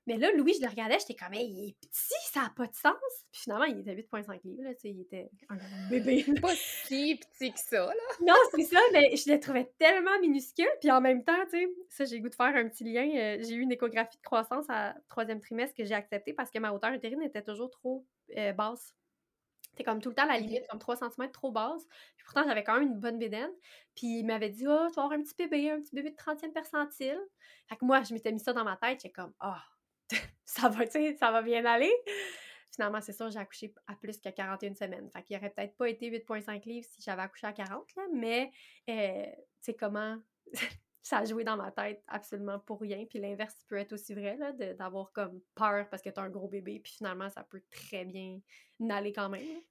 Mais là, Louis, je le regardais, j'étais comme, il est petit, ça n'a pas de sens. Puis finalement, il était 8,5 livres, là, tu sais, il était un bébé. pas si petit que ça, là. non, c'est ça, mais je le trouvais tellement minuscule. Puis en même temps, tu sais, ça, j'ai goût de faire un petit lien. Euh, j'ai eu une échographie de croissance à troisième trimestre que j'ai acceptée parce que ma hauteur utérine était toujours trop euh, basse. C'était comme tout le temps la limite, comme 3 cm trop basse. Puis pourtant, j'avais quand même une bonne bédaine. Puis il m'avait dit, oh, tu vas avoir un petit bébé, un petit bébé de 30e percentile. Fait que moi, je m'étais mis ça dans ma tête. J'étais comme, ah, oh, [LAUGHS] ça va, ça va bien aller. Finalement, c'est ça, j'ai accouché à plus que 41 semaines. Fait qu'il aurait peut-être pas été 8,5 livres si j'avais accouché à 40, là, mais, euh, tu sais, comment ça a joué dans ma tête absolument pour rien. Puis l'inverse peut être aussi vrai, là, d'avoir comme peur parce que t'as un gros bébé, puis finalement, ça peut très bien aller quand même.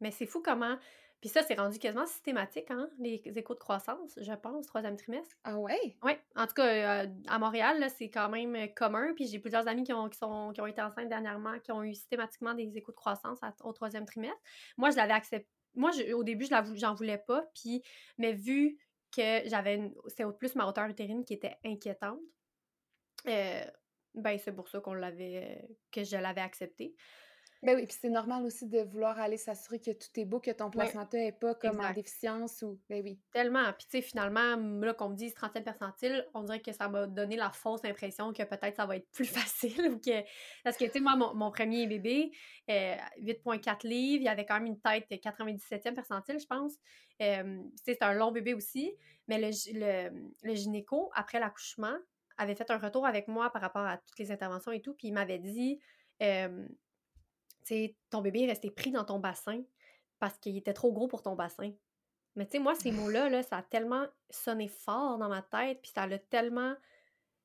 Mais c'est fou comment. Puis ça, c'est rendu quasiment systématique, hein, les échos de croissance, je pense, troisième trimestre. Ah ouais? Oui. En tout cas, euh, à Montréal, c'est quand même euh, commun. Puis j'ai plusieurs amis qui ont, qui, sont, qui ont été enceintes dernièrement, qui ont eu systématiquement des échos de croissance au troisième trimestre. Moi, je l'avais accepté. Moi, au début, je j'en voulais pas. Puis, mais vu que j'avais c'est plus ma hauteur utérine qui était inquiétante. Euh, ben c'est pour ça qu'on l'avait que je l'avais accepté. Ben oui, puis c'est normal aussi de vouloir aller s'assurer que tout est beau, que ton placenta n'est pas comme en déficience ou. Ben oui. Tellement. Puis tu sais, finalement, là, qu'on me dise 30e percentile, on dirait que ça m'a donné la fausse impression que peut-être ça va être plus [LAUGHS] facile ou que. Parce que, tu sais, moi, mon, premier bébé, 8,4 euh, livres, il avait quand même une tête 97e percentile, je pense. Euh, c'est un long bébé aussi. Mais le, le, gynéco, après l'accouchement, avait fait un retour avec moi par rapport à toutes les interventions et tout, puis il m'avait dit. Euh, sais, ton bébé est resté pris dans ton bassin parce qu'il était trop gros pour ton bassin. Mais tu sais, moi, ces [LAUGHS] mots-là, là, ça a tellement sonné fort dans ma tête, puis ça l'a tellement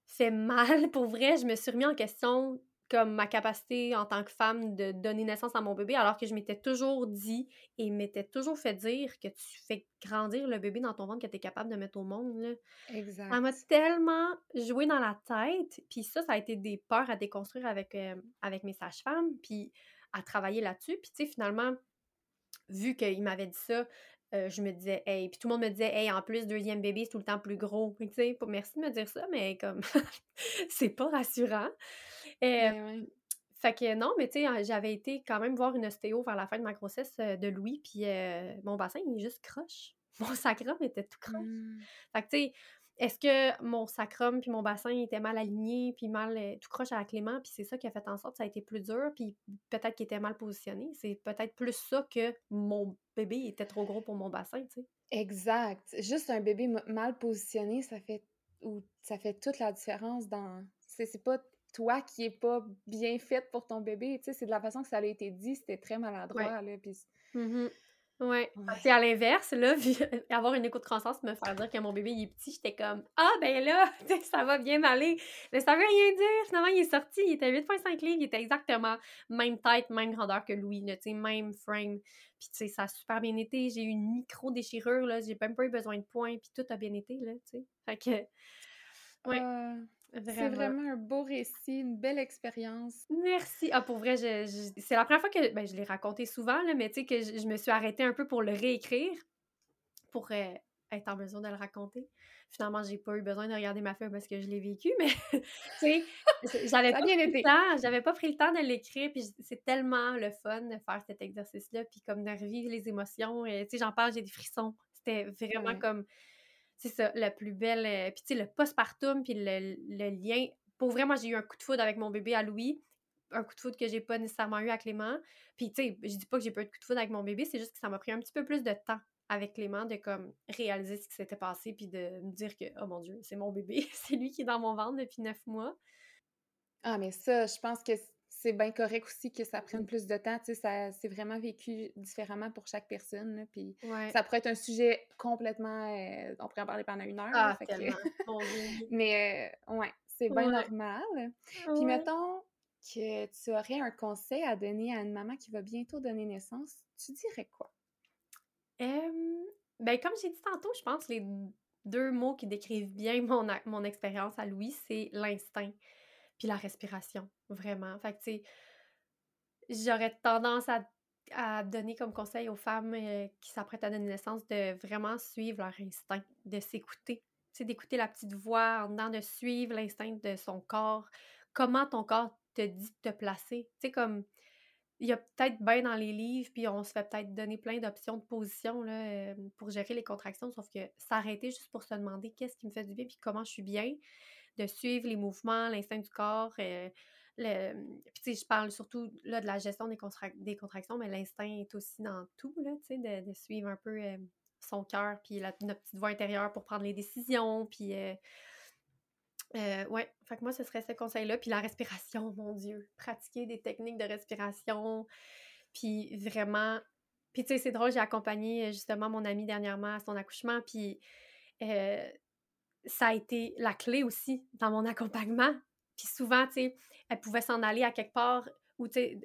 fait mal. [LAUGHS] Pour vrai, je me suis remis en question comme ma capacité en tant que femme de donner naissance à mon bébé, alors que je m'étais toujours dit et m'étais toujours fait dire que tu fais grandir le bébé dans ton ventre que tu es capable de mettre au monde. Là. Exact. Ça m'a tellement joué dans la tête. Puis ça, ça a été des peurs à déconstruire avec, euh, avec mes sages-femmes. Puis à travailler là-dessus. Puis, tu sais, finalement, vu qu'il m'avait dit ça, euh, je me disais, hey, puis tout le monde me disait, hey, en plus, deuxième bébé, c'est tout le temps plus gros. Tu sais, merci de me dire ça, mais comme, [LAUGHS] c'est pas rassurant. Euh, fait que non, mais tu sais, j'avais été quand même voir une ostéo vers la fin de ma grossesse euh, de Louis, puis mon bassin, il est juste croche. [LAUGHS] Mon sacrum était tout croche. Mmh. Fait que tu sais, est-ce que mon sacrum puis mon bassin était mal aligné puis mal euh, tout croche à la Clément puis c'est ça qui a fait en sorte que ça a été plus dur puis peut-être qu'il était mal positionné. C'est peut-être plus ça que mon bébé était trop gros pour mon bassin tu sais. Exact. Juste un bébé mal positionné ça fait ou ça fait toute la différence dans c'est pas toi qui est pas bien faite pour ton bébé tu sais c'est de la façon que ça a été dit c'était très maladroit là puis Ouais. C'est à l'inverse, là, [LAUGHS] avoir une écoute de croissance, me faire dire que mon bébé il est petit, j'étais comme Ah ben là, [LAUGHS] ça va bien aller. Mais ça veut rien dire. Finalement, il est sorti, il était 8.5 livres, il était exactement même tête, même grandeur que Louis, là, même frame. Puis tu sais, ça a super bien été. J'ai eu une micro-déchirure, là, j'ai même pas eu besoin de points, puis tout a bien été, là, tu sais. Fait que. Ouais. C'est vraiment un beau récit, une belle expérience. Merci. Ah, pour vrai, c'est la première fois que ben, je l'ai raconté souvent, là, mais tu sais, que je, me suis arrêtée un peu pour le réécrire, pour euh, être en mesure de le raconter. Finalement, j'ai pas eu besoin de regarder ma feuille parce que je l'ai vécu, mais [LAUGHS] tu sais, j'avais pas, pris le temps, j'avais pas pris le temps de l'écrire, puis c'est tellement le fun de faire cet exercice-là, puis comme de revivre les émotions. Et, tu sais, j'en parle, j'ai des frissons. C'était vraiment comme, c'est ça, la plus belle. Euh, puis tu sais, le postpartum, puis le, le lien. Pour vrai, moi, j'ai eu un coup de foudre avec mon bébé à Louis, un coup de foudre que j'ai pas nécessairement eu à Clément. Puis tu sais, je dis pas que j'ai pas eu de coup de foudre avec mon bébé, c'est juste que ça m'a pris un petit peu plus de temps avec Clément de comme réaliser ce qui s'était passé puis de me dire que oh mon dieu c'est mon bébé [LAUGHS] c'est lui qui est dans mon ventre depuis neuf mois ah mais ça je pense que c'est bien correct aussi que ça prenne plus de temps tu sais c'est vraiment vécu différemment pour chaque personne puis ça pourrait être un sujet complètement euh, on pourrait en parler pendant une heure ah, tellement. [LAUGHS] mais euh, ouais c'est bien normal. Puis mettons que tu aurais un conseil à donner à une maman qui va bientôt donner naissance tu dirais quoi? Ben, comme j'ai dit tantôt, je pense que les deux mots qui décrivent bien mon, mon expérience à Louis, c'est l'instinct puis la respiration, vraiment. Fait que, tu sais, j'aurais tendance à, donner comme conseil aux femmes euh, qui s'apprêtent à donner naissance de vraiment suivre leur instinct, de s'écouter. Tu sais, d'écouter la petite voix en dedans, de suivre l'instinct de son corps. Comment ton corps te dit de te placer? Tu sais, comme il y a peut-être bien dans les livres, puis on se fait peut-être donner plein d'options de position euh, pour gérer les contractions, sauf que s'arrêter juste pour se demander qu'est-ce qui me fait du bien, puis comment je suis bien, de suivre les mouvements, l'instinct du corps. Euh, le... Puis tu sais, je parle surtout là, de la gestion des, des contractions, mais l'instinct est aussi dans tout, là, tu sais, de, suivre un peu euh, son cœur, puis notre petite voix intérieure pour prendre les décisions, puis euh, ouais, moi, ce serait ce conseil-là. Puis la respiration, [LAUGHS] mon Dieu. Pratiquer des techniques de respiration. Puis vraiment. Puis tu sais, c'est drôle, j'ai accompagné justement mon amie dernièrement à son accouchement. Puis ça a été la clé aussi dans mon accompagnement. Puis souvent, tu sais, elle pouvait s'en aller à quelque part ou, tu sais,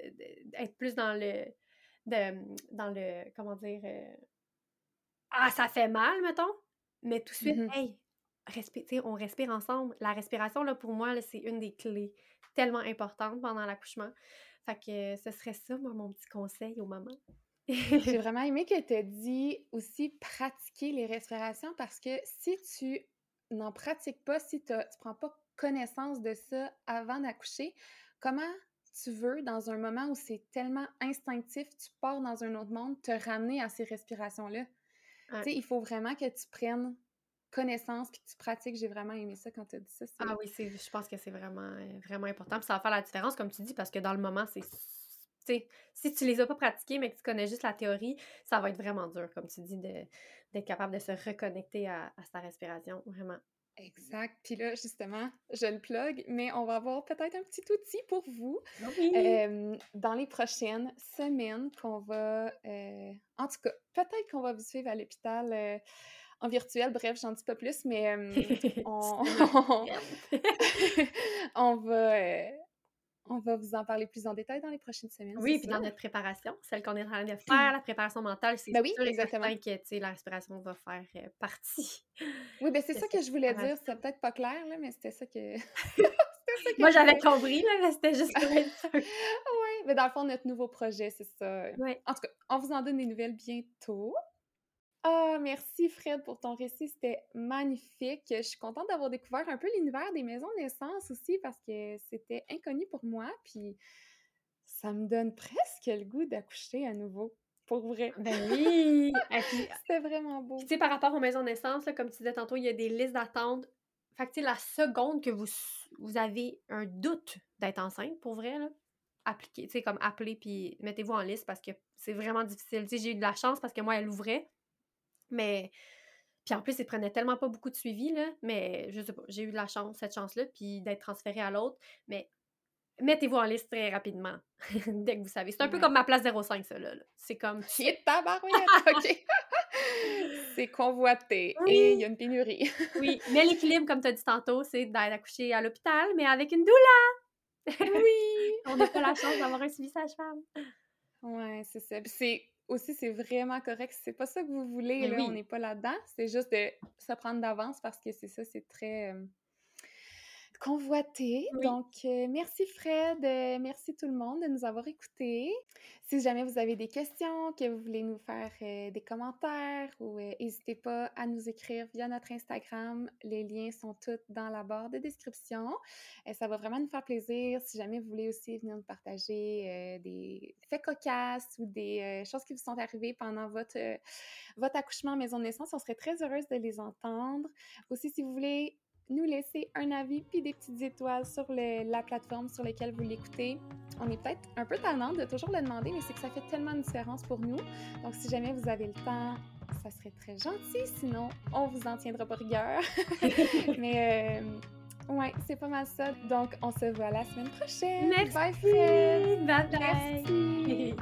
être plus dans le. dans le. Comment dire. ah, ça fait mal, mettons. Mais tout de suite, mmh hey, on respire ensemble. La respiration, là, pour moi, c'est une des clés tellement importantes pendant l'accouchement. Fait que ce serait ça, moi, mon petit conseil aux mamans. J'ai [LAUGHS] vraiment aimé que tu aies dit aussi pratiquer les respirations parce que si tu n'en pratiques pas, si tu ne prends pas connaissance de ça avant d'accoucher, comment tu veux, dans un moment où c'est tellement instinctif, tu pars dans un autre monde, te ramener à ces respirations-là? Tu sais, il faut vraiment que tu prennes connaissance puis que tu pratiques. J'ai vraiment aimé ça quand tu as dit ça. Ah oui, je pense que c'est vraiment, euh, vraiment important. Puis ça va faire la différence, comme tu dis, parce que dans le moment, c'est. Si tu les as pas pratiqués, mais que tu connais juste la théorie, ça va être vraiment dur, comme tu dis, d'être capable de se reconnecter à, sa respiration, vraiment. Exact. Puis là, justement, je le plug, mais on va avoir peut-être un petit outil pour vous dans les prochaines semaines qu'on va... Euh, en tout cas, peut-être qu'on va vous suivre à l'hôpital euh, en virtuel. Bref, j'en dis pas plus, mais [LAUGHS] on, [LAUGHS] [LAUGHS] on, va, euh, on va vous en parler plus en détail dans les prochaines semaines. Oui, puis dans notre préparation, celle qu'on est en train de [CLEARS THROAT] faire, la préparation mentale, c'est ben oui, exactement. que la respiration va faire euh, partie. Oui, ben c'est ça que je voulais dire. C'est peut-être pas clair, là, mais c'était ça que. [LAUGHS] Moi, j'avais compris, là, mais c'était juste pour être [LAUGHS] Oui, mais dans le fond, notre nouveau projet, c'est ça. En tout cas, on vous en donne des nouvelles bientôt. Ah, merci Fred pour ton récit, c'était magnifique. Je suis contente d'avoir découvert un peu l'univers des maisons de naissance aussi parce que c'était inconnu pour moi, puis ça me donne presque le goût d'accoucher à nouveau. Pour vrai. Ben oui! [LAUGHS] c'était vraiment beau. Tu sais, par rapport aux maisons de naissance, comme tu disais tantôt, il y a des listes d'attente. Fait que, tu sais, la seconde que vous, vous avez un doute d'être enceinte, pour vrai, là, appliquez, tu sais, comme appelez puis mettez-vous en liste parce que c'est vraiment difficile. Tu sais, j'ai eu de la chance parce que moi, elle ouvrait. Mais. Puis en plus, il prenait tellement pas beaucoup de suivi, là. Mais je sais pas, j'ai eu de la chance, cette chance-là, puis d'être transférée à l'autre. Mais mettez-vous en liste très rapidement, [LAUGHS] dès que vous savez. C'est un peu comme ma place 05, ça, là. C'est comme... C'est [LAUGHS] OK. [LAUGHS] c'est convoité et il y a une pénurie. oui, mais l'équilibre, comme tu as dit tantôt, c'est d'aller accoucher à l'hôpital, mais avec une doula! oui! On n'a pas la chance d'avoir un suivi sage-femme. Ouais, c'est ça. c'est aussi, c'est vraiment correct. C'est pas ça que vous voulez, là, on n'est pas là-dedans. C'est juste de se prendre d'avance parce que c'est ça, c'est très. Convoité. Donc, euh, merci Fred, euh, merci tout le monde de nous avoir écoutés. Si jamais vous avez des questions, que vous voulez nous faire euh, des commentaires ou n'hésitez pas à nous écrire via notre Instagram. Les liens sont tous dans la barre de description. ça va vraiment nous faire plaisir. Si jamais vous voulez aussi venir nous partager des faits cocasses ou des choses qui vous sont arrivées pendant votre, votre accouchement en maison de naissance, on serait très heureuse de les entendre. Aussi, si vous voulez nous laisser un avis puis des petites étoiles sur la plateforme sur laquelle vous l'écoutez. On est peut-être un peu tannant de toujours le demander, mais c'est que ça fait tellement de différence pour nous. Donc, si jamais vous avez le temps, ça serait très gentil. Sinon, on vous en tiendra pas rigueur. [LAUGHS] mais euh, ouais, c'est pas mal ça. Donc, on se voit la semaine prochaine. Merci. Bye, Fred. Bye bye. Merci.